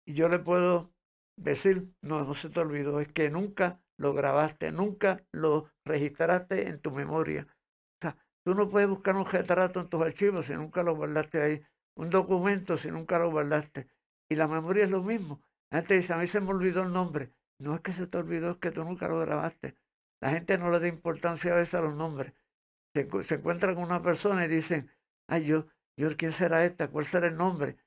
S2: y yo le puedo decir, no, no se te olvidó, es que nunca lo grabaste, nunca lo registraste en tu memoria. O sea, tú no puedes buscar un retrato en tus archivos si nunca lo guardaste ahí, un documento si nunca lo guardaste. Y la memoria es lo mismo. La gente dice, a mí se me olvidó el nombre. No es que se te olvidó, es que tú nunca lo grabaste. La gente no le da importancia a veces a los nombres. Se, se encuentra con una persona y dicen, ay, yo, yo, ¿quién será esta? ¿Cuál será el nombre?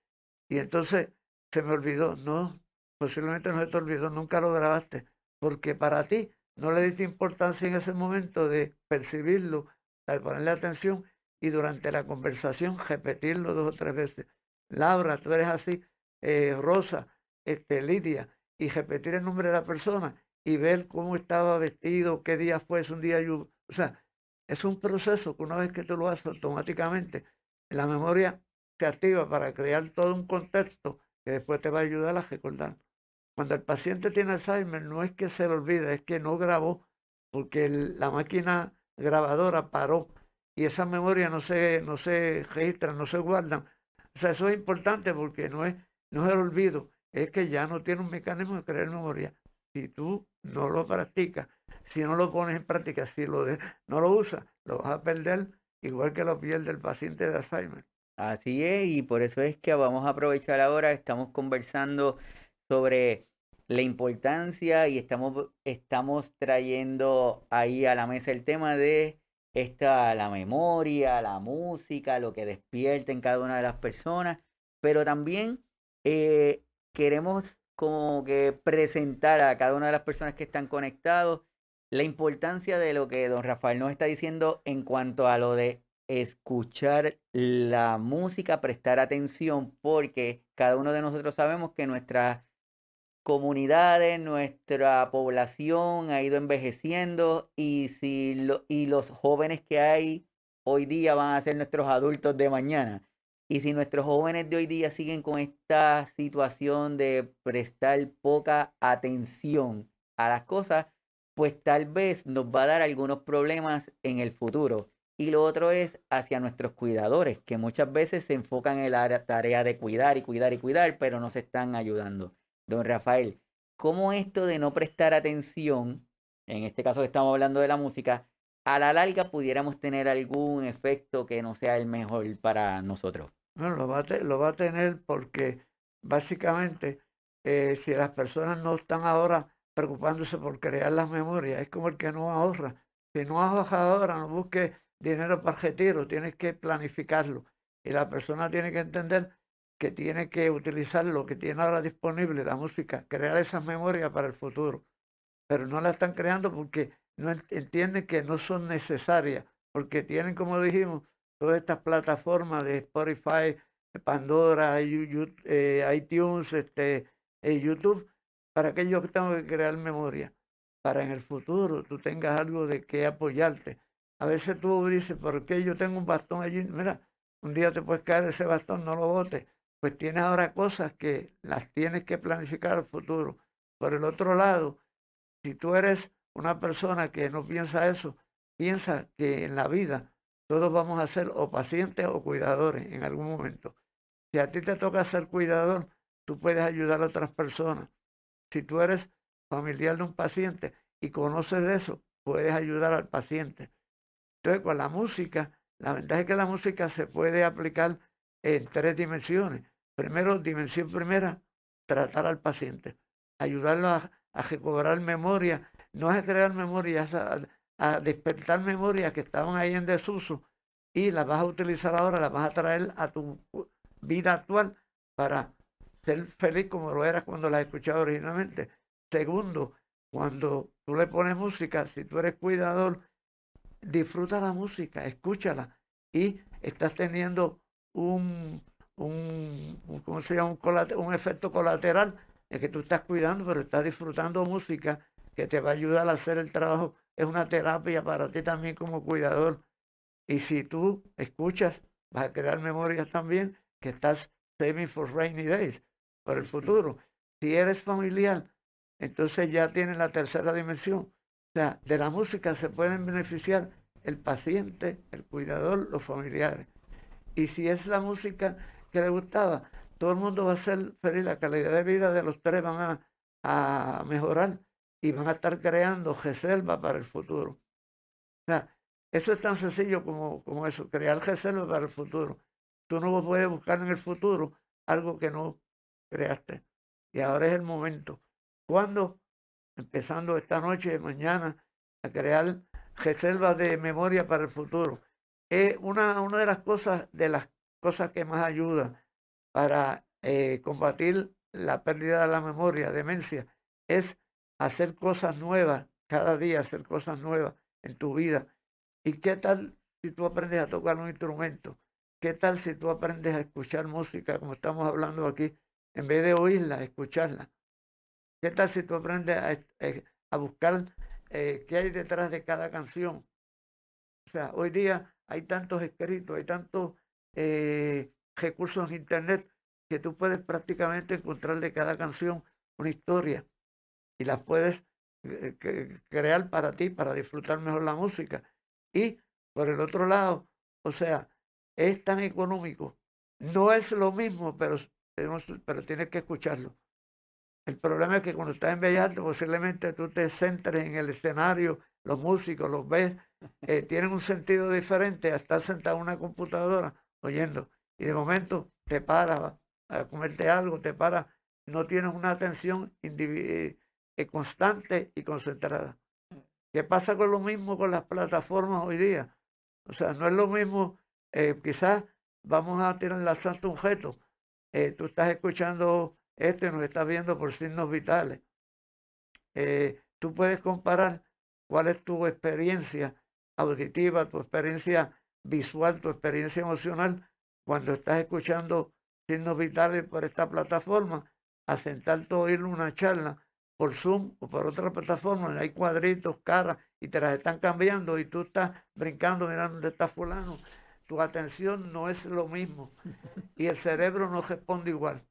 S2: Y entonces se me olvidó. No, posiblemente no se te olvidó, nunca lo grabaste porque para ti no le diste importancia en ese momento de percibirlo, de ponerle atención y durante la conversación repetirlo dos o tres veces. Laura, tú eres así, eh, Rosa, este, Lidia, y repetir el nombre de la persona y ver cómo estaba vestido, qué día fue, es un día lluvioso. O sea, es un proceso que una vez que tú lo haces automáticamente, la memoria se activa para crear todo un contexto que después te va a ayudar a recordar. Cuando el paciente tiene Alzheimer, no es que se le olvide, es que no grabó, porque la máquina grabadora paró y esas memorias no se, no se registran, no se guardan. O sea, eso es importante porque no es, no es el olvido, es que ya no tiene un mecanismo de crear memoria. Si tú no lo practicas, si no lo pones en práctica, si lo no lo usas, lo vas a perder igual que lo pierde el paciente de Alzheimer.
S1: Así es, y por eso es que vamos a aprovechar ahora, estamos conversando sobre la importancia y estamos, estamos trayendo ahí a la mesa el tema de esta, la memoria, la música, lo que despierta en cada una de las personas, pero también eh, queremos como que presentar a cada una de las personas que están conectados la importancia de lo que don Rafael nos está diciendo en cuanto a lo de escuchar la música, prestar atención, porque cada uno de nosotros sabemos que nuestra comunidades, nuestra población ha ido envejeciendo y, si lo, y los jóvenes que hay hoy día van a ser nuestros adultos de mañana. Y si nuestros jóvenes de hoy día siguen con esta situación de prestar poca atención a las cosas, pues tal vez nos va a dar algunos problemas en el futuro. Y lo otro es hacia nuestros cuidadores, que muchas veces se enfocan en la tarea de cuidar y cuidar y cuidar, pero no se están ayudando. Don Rafael, ¿cómo esto de no prestar atención, en este caso que estamos hablando de la música, a la larga pudiéramos tener algún efecto que no sea el mejor para nosotros?
S2: Bueno, lo va a, lo va a tener porque básicamente eh, si las personas no están ahora preocupándose por crear las memorias, es como el que no ahorra. Si no ahorras ahora, no busques dinero para retiro, tienes que planificarlo. Y la persona tiene que entender que tiene que utilizar lo que tiene ahora disponible, la música, crear esas memorias para el futuro. Pero no la están creando porque no entienden que no son necesarias, porque tienen, como dijimos, todas estas plataformas de Spotify, Pandora, eh, iTunes, este, eh, YouTube, para que tengo que crear memoria, para en el futuro tú tengas algo de que apoyarte. A veces tú dices, ¿por qué yo tengo un bastón allí? Mira, un día te puedes caer ese bastón, no lo botes pues tienes ahora cosas que las tienes que planificar al futuro. Por el otro lado, si tú eres una persona que no piensa eso, piensa que en la vida todos vamos a ser o pacientes o cuidadores en algún momento. Si a ti te toca ser cuidador, tú puedes ayudar a otras personas. Si tú eres familiar de un paciente y conoces de eso, puedes ayudar al paciente. Entonces, con la música, la ventaja es que la música se puede aplicar en tres dimensiones. Primero, dimensión primera, tratar al paciente, ayudarlo a, recobrar memoria, no a crear memorias, a, despertar memorias que estaban ahí en desuso y las vas a utilizar ahora, las vas a traer a tu vida actual para ser feliz como lo eras cuando las escuchabas originalmente. Segundo, cuando tú le pones música, si tú eres cuidador, disfruta la música, escúchala y estás teniendo un, un, ¿cómo se llama? Un, efecto colateral es que tú estás cuidando, pero estás disfrutando música que te va a ayudar a hacer el trabajo. Es una terapia para ti también como cuidador. Y si tú escuchas, vas a crear memorias también que estás saving for rainy days, para el futuro. Si eres familiar, entonces ya tienes la tercera dimensión. O sea, de la música se pueden beneficiar el paciente, el cuidador, los familiares. Y si es la música que le gustaba, todo el mundo va a ser feliz, la calidad de vida de los tres van a, mejorar y van a estar creando reserva para el futuro. Eso es tan sencillo como, como eso, crear reserva para el futuro. Tú no puedes buscar en el futuro algo que no creaste. Y ahora es el momento. ¿Cuándo? Empezando esta noche, mañana, a crear reservas de memoria para el futuro. Es una, una de las cosas, de las cosas que más ayuda para eh, combatir la pérdida de la memoria, demencia, es hacer cosas nuevas cada día, hacer cosas nuevas en tu vida. ¿Y qué tal si tú aprendes a tocar un instrumento? ¿Qué tal si tú aprendes a escuchar música, como estamos hablando aquí, en vez de oírla, escucharla? ¿Qué tal si tú aprendes a, eh, a buscar eh, qué hay detrás de cada canción? O sea, hoy día hay tantos escritos, hay tantos eh, recursos en Internet que tú puedes prácticamente encontrar de cada canción una historia y las puedes crear para ti, para disfrutar mejor la música. Y por el otro lado, o sea, es tan económico. No es lo mismo, pero, pero tienes que escucharlo. El problema es que cuando estás en Bellas posiblemente tú te centres en el escenario, los músicos, los ves, eh, tienen un sentido diferente a estar sentado en una computadora oyendo. Y de momento te paras a comerte algo, te paras, no tienes una atención eh, constante y concentrada. ¿Qué pasa con lo mismo con las plataformas hoy día? O sea, no es lo mismo, eh, quizás vamos a tener la Santa un eh, tú estás escuchando esto y nos estás viendo por signos vitales. Eh, tú puedes comparar cuál es tu experiencia auditiva, tu experiencia visual, tu experiencia emocional cuando estás escuchando signos vitales por esta plataforma, a sentarte oír una charla por Zoom o por otra plataforma, hay cuadritos, caras, y te las están cambiando y tú estás brincando mirando dónde está fulano. Tu atención no es lo mismo y el cerebro no responde igual.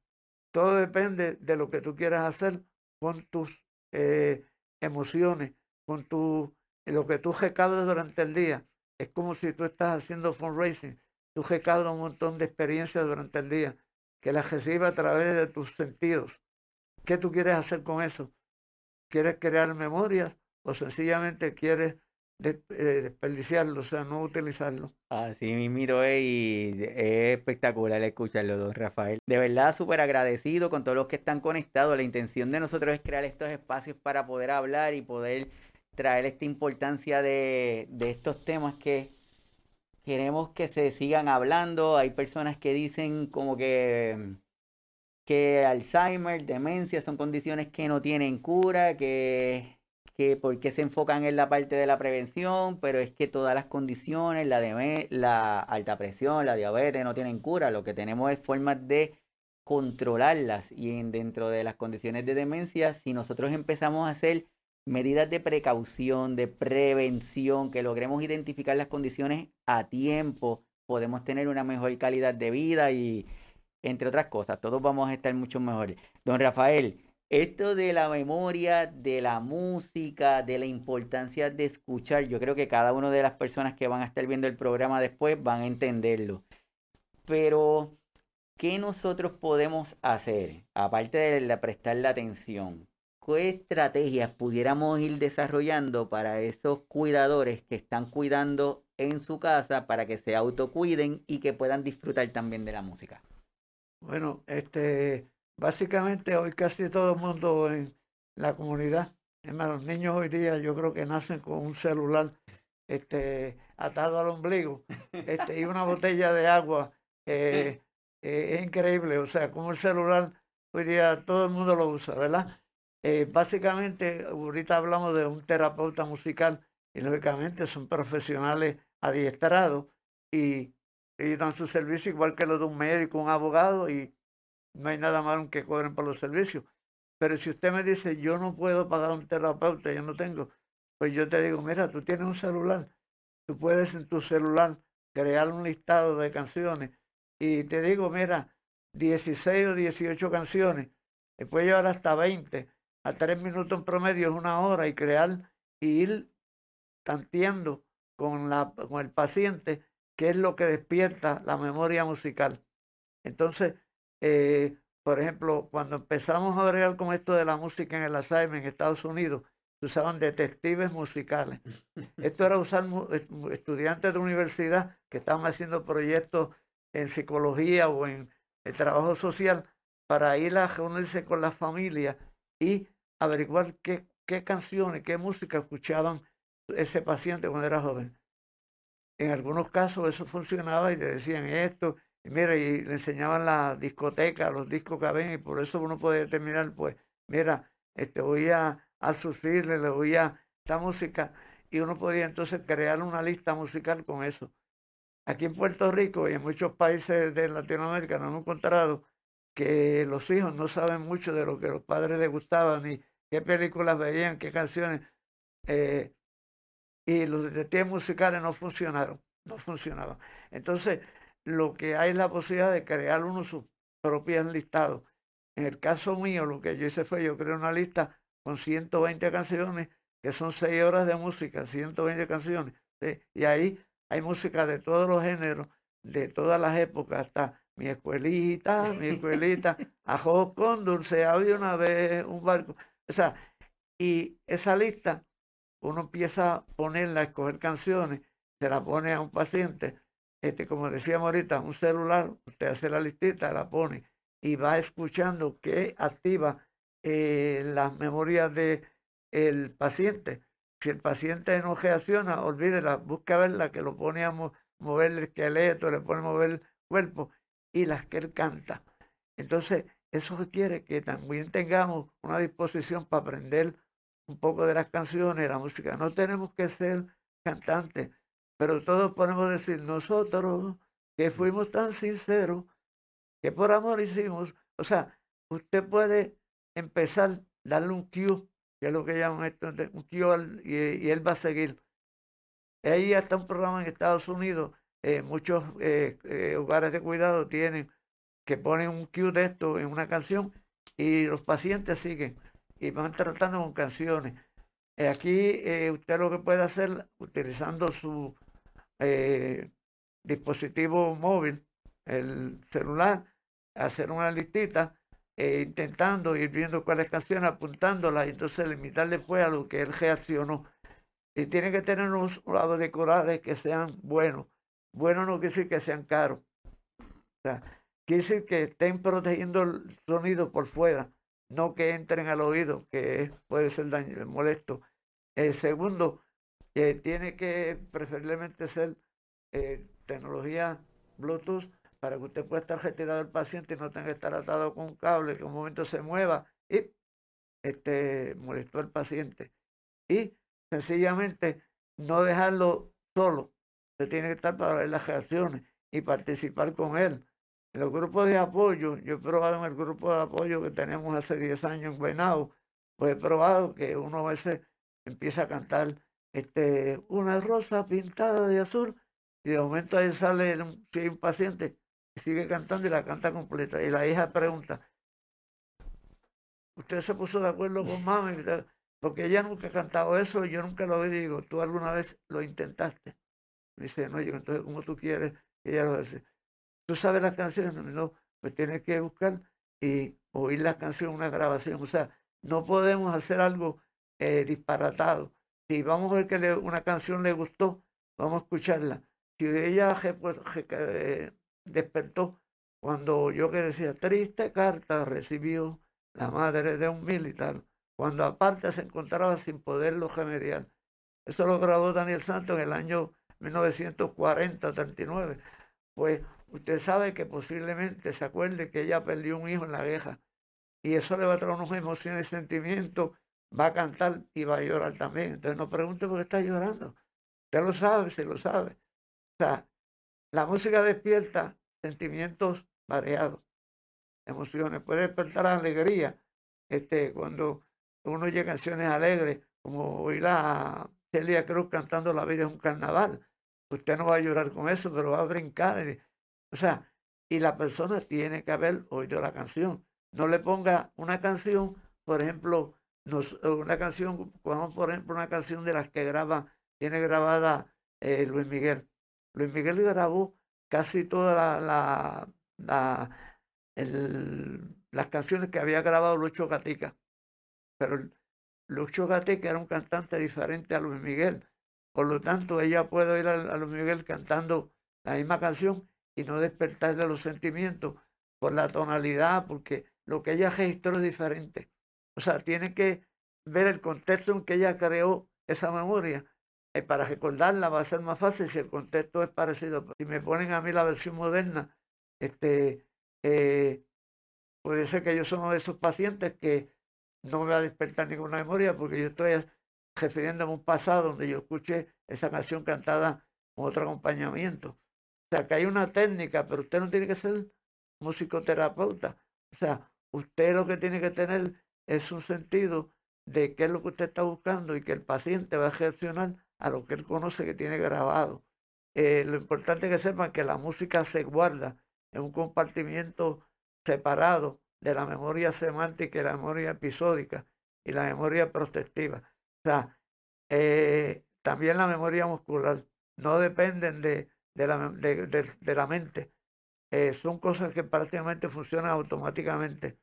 S2: Todo depende de lo que tú quieras hacer con tus eh, emociones, con tu, lo que tú recaudas durante el día. Es como si tú estás haciendo fundraising. Tú recaudas un montón de experiencias durante el día que las recibes a través de tus sentidos. ¿Qué tú quieres hacer con eso? ¿Quieres crear memorias o sencillamente quieres eh, desperdiciarlo, o sea, no utilizarlo?
S1: Así mismo es y es espectacular escucharlo, don Rafael. De verdad, súper agradecido con todos los que están conectados. La intención de nosotros es crear estos espacios para poder hablar y poder traer esta importancia de, de estos temas que queremos que se sigan hablando. Hay personas que dicen como que que Alzheimer, demencia son condiciones que no tienen cura, que, que porque se enfocan en la parte de la prevención, pero es que todas las condiciones, la, la alta presión, la diabetes no tienen cura, lo que tenemos es formas de controlarlas. Y en, dentro de las condiciones de demencia, si nosotros empezamos a hacer medidas de precaución, de prevención, que logremos identificar las condiciones a tiempo, podemos tener una mejor calidad de vida y, entre otras cosas. Todos vamos a estar mucho mejores. Don Rafael, esto de la memoria, de la música, de la importancia de escuchar, yo creo que cada una de las personas que van a estar viendo el programa después van a entenderlo. Pero, ¿qué nosotros podemos hacer, aparte de prestar la atención? ¿Qué estrategias pudiéramos ir desarrollando para esos cuidadores que están cuidando en su casa para que se autocuiden y que puedan disfrutar también de la música?
S2: Bueno, este, básicamente hoy casi todo el mundo en la comunidad, es más, los niños hoy día yo creo que nacen con un celular este, atado al ombligo este, y una botella de agua. Eh, eh, es increíble, o sea, como el celular hoy día todo el mundo lo usa, ¿verdad? Eh, básicamente, ahorita hablamos de un terapeuta musical y lógicamente son profesionales adiestrados y y dan su servicio igual que los de un médico, un abogado, y no hay nada malo que cobren por los servicios. Pero si usted me dice, yo no puedo pagar un terapeuta, yo no tengo, pues yo te digo, mira, tú tienes un celular, tú puedes en tu celular crear un listado de canciones y te digo, mira, 16 o 18 canciones, después llevar hasta 20, a 3 minutos en promedio es una hora y crear y ir tanteando con, la, con el paciente qué es lo que despierta la memoria musical. Entonces, eh, por ejemplo, cuando empezamos a bregar con esto de la música en el Alzheimer en Estados Unidos, se usaban detectives musicales. Esto era usar estudiantes de universidad que estaban haciendo proyectos en psicología o en el trabajo social para ir a reunirse con la familia y averiguar qué, qué canciones, qué música escuchaban ese paciente cuando era joven. En algunos casos eso funcionaba y le decían esto, y mira, y le enseñaban la discoteca, los discos que habían, y por eso uno puede determinar, pues, mira, este, oía a sufrirle, le oía esta música, y uno podía entonces crear una lista musical con eso. Aquí en Puerto Rico y en muchos países de Latinoamérica nos hemos encontrado que los hijos no saben mucho de lo que los padres les gustaban, ni qué películas veían, qué canciones. Eh, y los detectives musicales no funcionaron, no funcionaban. Entonces, lo que hay es la posibilidad de crear uno sus propios listados. En el caso mío, lo que yo hice fue, yo creé una lista con 120 canciones, que son 6 horas de música, 120 canciones. Y ahí hay música de todos los géneros, de todas las épocas, hasta mi escuelita, mi escuelita, ajo con dulce, había una vez un barco. O sea, y esa lista, uno empieza a ponerla, a escoger canciones, se la pone a un paciente, este, como decíamos ahorita, un celular, usted hace la listita, la pone y va escuchando que activa eh, las memorias del el paciente. Si el paciente no reacciona, olvídela, busca verla, que lo pone a mover el esqueleto, le pone a mover el cuerpo y las que él canta. Entonces, eso requiere que también tengamos una disposición para aprender un poco de las canciones, la música. No tenemos que ser cantantes, pero todos podemos decir, nosotros que fuimos tan sinceros, que por amor hicimos, o sea, usted puede empezar, darle un cue que es lo que llaman esto, un cue y, él va a seguir. Ahí está un programa en Estados Unidos, eh, muchos eh, eh, hogares de cuidado tienen que ponen un cue de esto en una canción y los pacientes siguen y van tratando con canciones. aquí usted lo que puede hacer utilizando su dispositivo móvil, el celular, hacer una listita eh, intentando ir viendo cuáles canciones, apuntándolas, y entonces limitar después a lo que él reaccionó. Y tiene que tener unos lados decorados que sean buenos. Bueno no quiere decir que sean caros. O sea, quiere decir que estén protegiendo el sonido por fuera, no que entren al oído, que puede ser daño, molesto. El segundo, eh, tiene que preferiblemente ser eh, tecnología Bluetooth para que usted pueda estar retirado del paciente y no tenga que estar atado con un cable, que un momento se mueva y este, molestó al paciente. Y sencillamente no dejarlo solo. Usted tiene que estar para ver las reacciones y participar con él. En los grupos de apoyo, yo he probado en el grupo de apoyo que tenemos hace 10 años en Guaynabo, pues he probado que uno a veces empieza a cantar este, una rosa pintada de azul y de momento ahí sale un, un paciente sigue cantando y la canta completa. Y la hija pregunta, ¿usted se puso de acuerdo con mami? Porque ella nunca ha cantado eso y yo nunca lo vi. Digo, ¿tú alguna vez lo intentaste? Me dice, no, yo, entonces, ¿cómo tú quieres? Y ella lo dice, ¿tú sabes las canciones? No, pues tienes que buscar y oír la canción, una grabación. O sea, no podemos hacer algo eh, disparatado. Si vamos a ver que una canción le gustó, vamos a escucharla. Si ella pues, despertó cuando yo que decía, triste carta recibió la madre de un militar, cuando aparte se encontraba sin poderlo remediar. Eso lo grabó Daniel Santos en el año 1940-39. Pues usted sabe que posiblemente se acuerde que ella perdió un hijo en la guerra. Y eso le va a traer unas emociones sentimientos. Va a cantar y va a llorar también. Entonces no pregunte por qué está llorando. Usted lo sabe, se lo sabe. O sea, la música despierta sentimientos variados, emociones, puede despertar alegría, este, cuando uno oye canciones alegres, como oír a Celia Cruz cantando La vida es un carnaval. Usted no va a llorar con eso, pero va a brincar. O sea, y la persona tiene que haber oído la canción. No le ponga una canción, por ejemplo, una canción, por ejemplo, una canción de las que graba, tiene grabada eh, Luis Miguel. Luis Miguel grabó casi todas la, la, las canciones que había grabado Lucho Gatica. Pero Lucho Gatica era un cantante diferente a Luis Miguel. Por lo tanto, ella puede oír a, Luis Miguel cantando la misma canción y no despertarle los sentimientos por la tonalidad, porque lo que ella registró es diferente. O sea, tiene que ver el contexto en que ella creó esa memoria. Y para recordarla va a ser más fácil si el contexto es parecido. Si me ponen a mí la versión moderna, este, eh, puede ser que yo soy uno de esos pacientes que no me va a despertar ninguna memoria porque yo estoy refiriéndome a un pasado donde yo escuché esa canción cantada con otro acompañamiento. O sea, que hay una técnica, pero usted no tiene que ser musicoterapeuta. O sea, usted lo que tiene que tener es un sentido de qué es lo que usted está buscando y que el paciente va a reaccionar a lo que él conoce que tiene grabado. Eh, lo importante es que sepan que la música se guarda en un compartimiento separado de la memoria semántica y la memoria episódica y la memoria protectiva. O sea, eh, también la memoria muscular no dependen de, de, la, de, la, mente. Eh, son cosas que prácticamente funcionan automáticamente.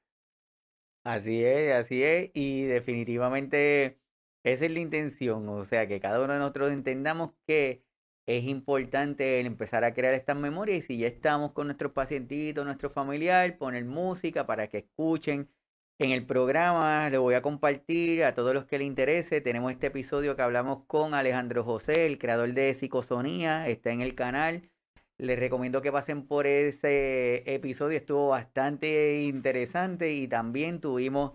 S1: Así es, así es, y definitivamente esa es la intención, o sea, que cada uno de nosotros entendamos que es importante el empezar a crear estas memorias y si ya estamos con nuestros pacientitos, nuestro familiar, poner música para que escuchen. En el programa lo voy a compartir a todos los que les interese. Tenemos este episodio que hablamos con Alejandro José, el creador de Psicosonía, está en el canal. Les recomiendo que pasen por ese episodio, estuvo bastante interesante y también tuvimos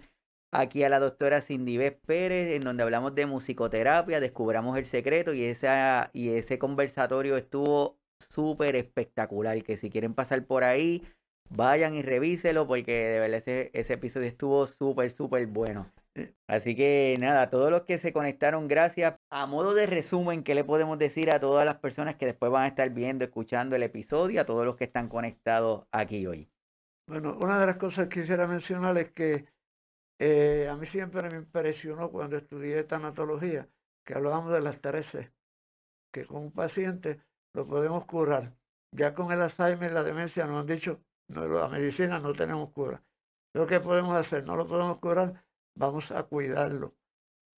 S1: aquí a la doctora Cindy Pérez, en donde hablamos de musicoterapia, descubramos el secreto y, esa, y ese conversatorio estuvo súper espectacular, que si quieren pasar por ahí, vayan y revíselo porque de verdad ese, ese episodio estuvo súper, súper bueno. Así que nada, todos los que se conectaron, gracias. A modo de resumen, ¿qué le podemos decir a todas las personas que después van a estar viendo, escuchando el episodio, a todos los que están conectados aquí hoy?
S2: Bueno, una de las cosas que quisiera mencionar es que eh, a mí siempre me impresionó cuando estudié tanatología que hablábamos de las 13, que con un paciente lo podemos curar. Ya con el Alzheimer y la demencia nos han dicho, la medicina no tenemos cura. Lo que podemos hacer, no lo podemos curar, vamos a cuidarlo.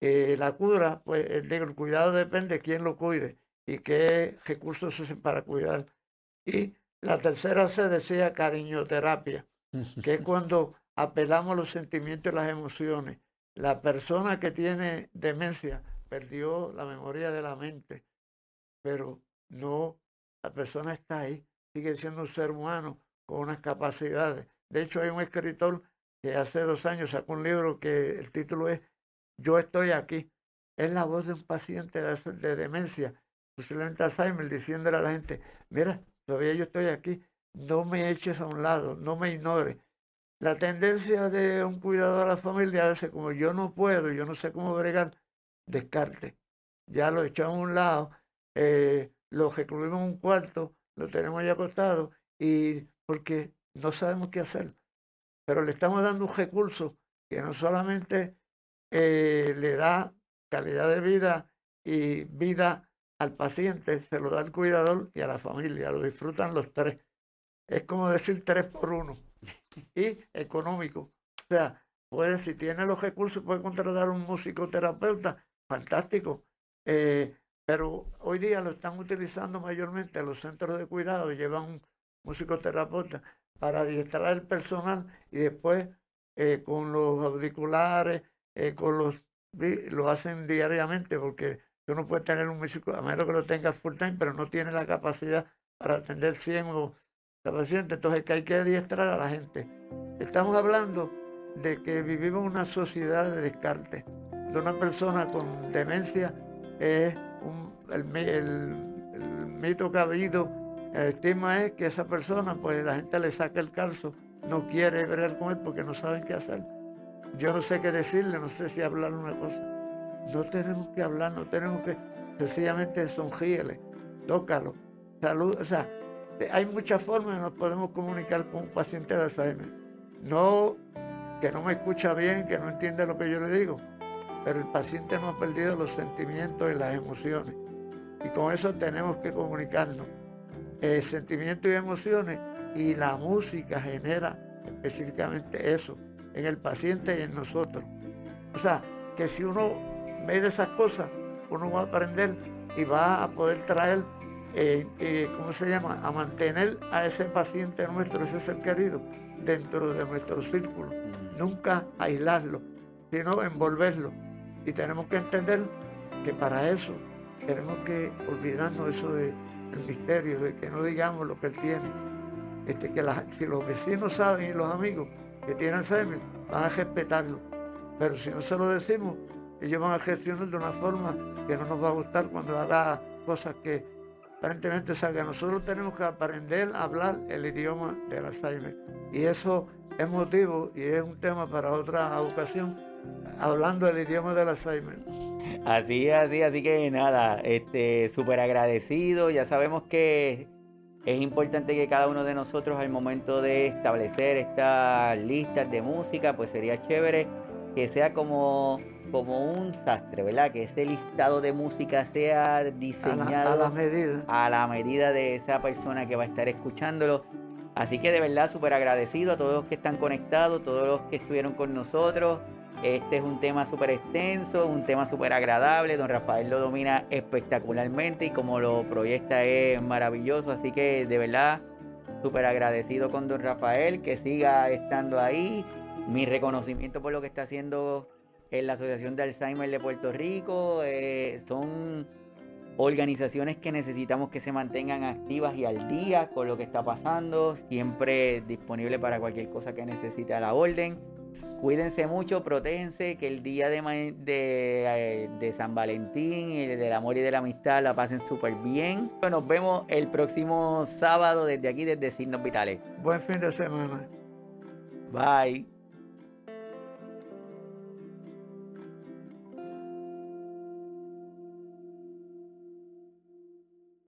S2: Eh, la cura, pues el, cuidado depende de quién lo cuide y qué recursos se usen para cuidar. Y la tercera se decía cariñoterapia, que es cuando apelamos a los sentimientos y las emociones. La persona que tiene demencia perdió la memoria de la mente, pero no, la persona está ahí, sigue siendo un ser humano unas capacidades. De hecho, hay un escritor que hace dos años sacó un libro que el título es Yo estoy aquí. Es la voz de un paciente de, de demencia, posiblemente Alzheimer, diciéndole a la gente, mira, todavía yo estoy aquí, no me eches a un lado, no me ignores, la tendencia de un cuidador a la familia es como yo no puedo, yo no sé cómo bregar, descarte. Ya lo echamos a un lado, eh, lo recluimos en un cuarto, lo tenemos ya acostado y porque no sabemos qué hacer. Pero le estamos dando un recurso que no solamente eh, le da calidad de vida y vida al paciente, se lo da al cuidador y a la familia, lo disfrutan los tres. Es como decir tres por uno y económico. O sea, puede, si tiene los recursos, puede contratar un musicoterapeuta, fantástico. Eh, pero hoy día lo están utilizando mayormente los centros de cuidado, llevan un musicoterapeuta para adiestrar el personal y después eh, con los auriculares, eh, con los lo hacen diariamente porque uno puede tener un músico, a menos que lo tenga full time, pero no tiene la capacidad para atender 100 o paciente, entonces que hay que adiestrar a la gente. Estamos hablando de que vivimos una sociedad de descarte, de una persona con demencia es el, mito que ha habido, el estima es que esa persona, pues la gente le saca el calzo, no quiere ver con él porque no saben qué hacer. yo no sé qué decirle, no sé si hablar una cosa. No tenemos que hablar, no tenemos que sencillamente sonríele, tócalo, salud, o sea, hay muchas formas en nos podemos comunicar con un paciente de Alzheimer. No que no me escucha bien, que no entiende lo que yo le digo, pero el paciente no ha perdido los sentimientos y las emociones. Y con eso tenemos que comunicarnos. Eh, sentimientos y emociones y la música genera específicamente eso en el paciente y en nosotros. O sea, que si uno ve de esas cosas, uno va a aprender y va a poder traer, eh, eh, ¿cómo se llama?, a mantener a ese paciente nuestro, ese ser querido, dentro de nuestro círculo. Nunca aislarlo, sino envolverlo. Y tenemos que entender que para eso tenemos que olvidarnos eso del misterio, de que no digamos lo que él tiene. Este, que si los vecinos saben y los amigos que tienen Alzheimer, van a respetarlo. Pero si no se lo decimos, ellos van a gestionar de una forma que no nos va a gustar cuando haga cosas que aparentemente salgan. Nosotros tenemos que aprender a hablar el idioma del Alzheimer. Y eso es motivo y es un tema para otra ocasión, hablando el idioma del Alzheimer.
S1: Así, así, así que nada, este, súper agradecido. Ya sabemos que es importante que cada uno de nosotros al momento de establecer estas listas de música, pues sería chévere que sea como, como un sastre, ¿verdad? Que ese listado de música sea diseñado
S2: a la, medida.
S1: a la medida de esa persona que va a estar escuchándolo. Así que de verdad súper agradecido a todos los que están conectados, todos los que estuvieron con nosotros. Este es un tema súper extenso, un tema súper agradable. Don Rafael lo domina espectacularmente y como lo proyecta es maravilloso. Así que de verdad, súper agradecido con Don Rafael, que siga estando ahí. Mi reconocimiento por lo que está haciendo en la Asociación de Alzheimer de Puerto Rico. Eh, son organizaciones que necesitamos que se mantengan activas y al día con lo que está pasando. Siempre disponible para cualquier cosa que necesite a la orden. Cuídense mucho, protéjense, que el día de, de, de, San Valentín y del amor y de la amistad la pasen súper bien. Nos vemos el próximo sábado desde aquí, desde Signos Vitales.
S2: Buen fin de semana.
S1: Bye.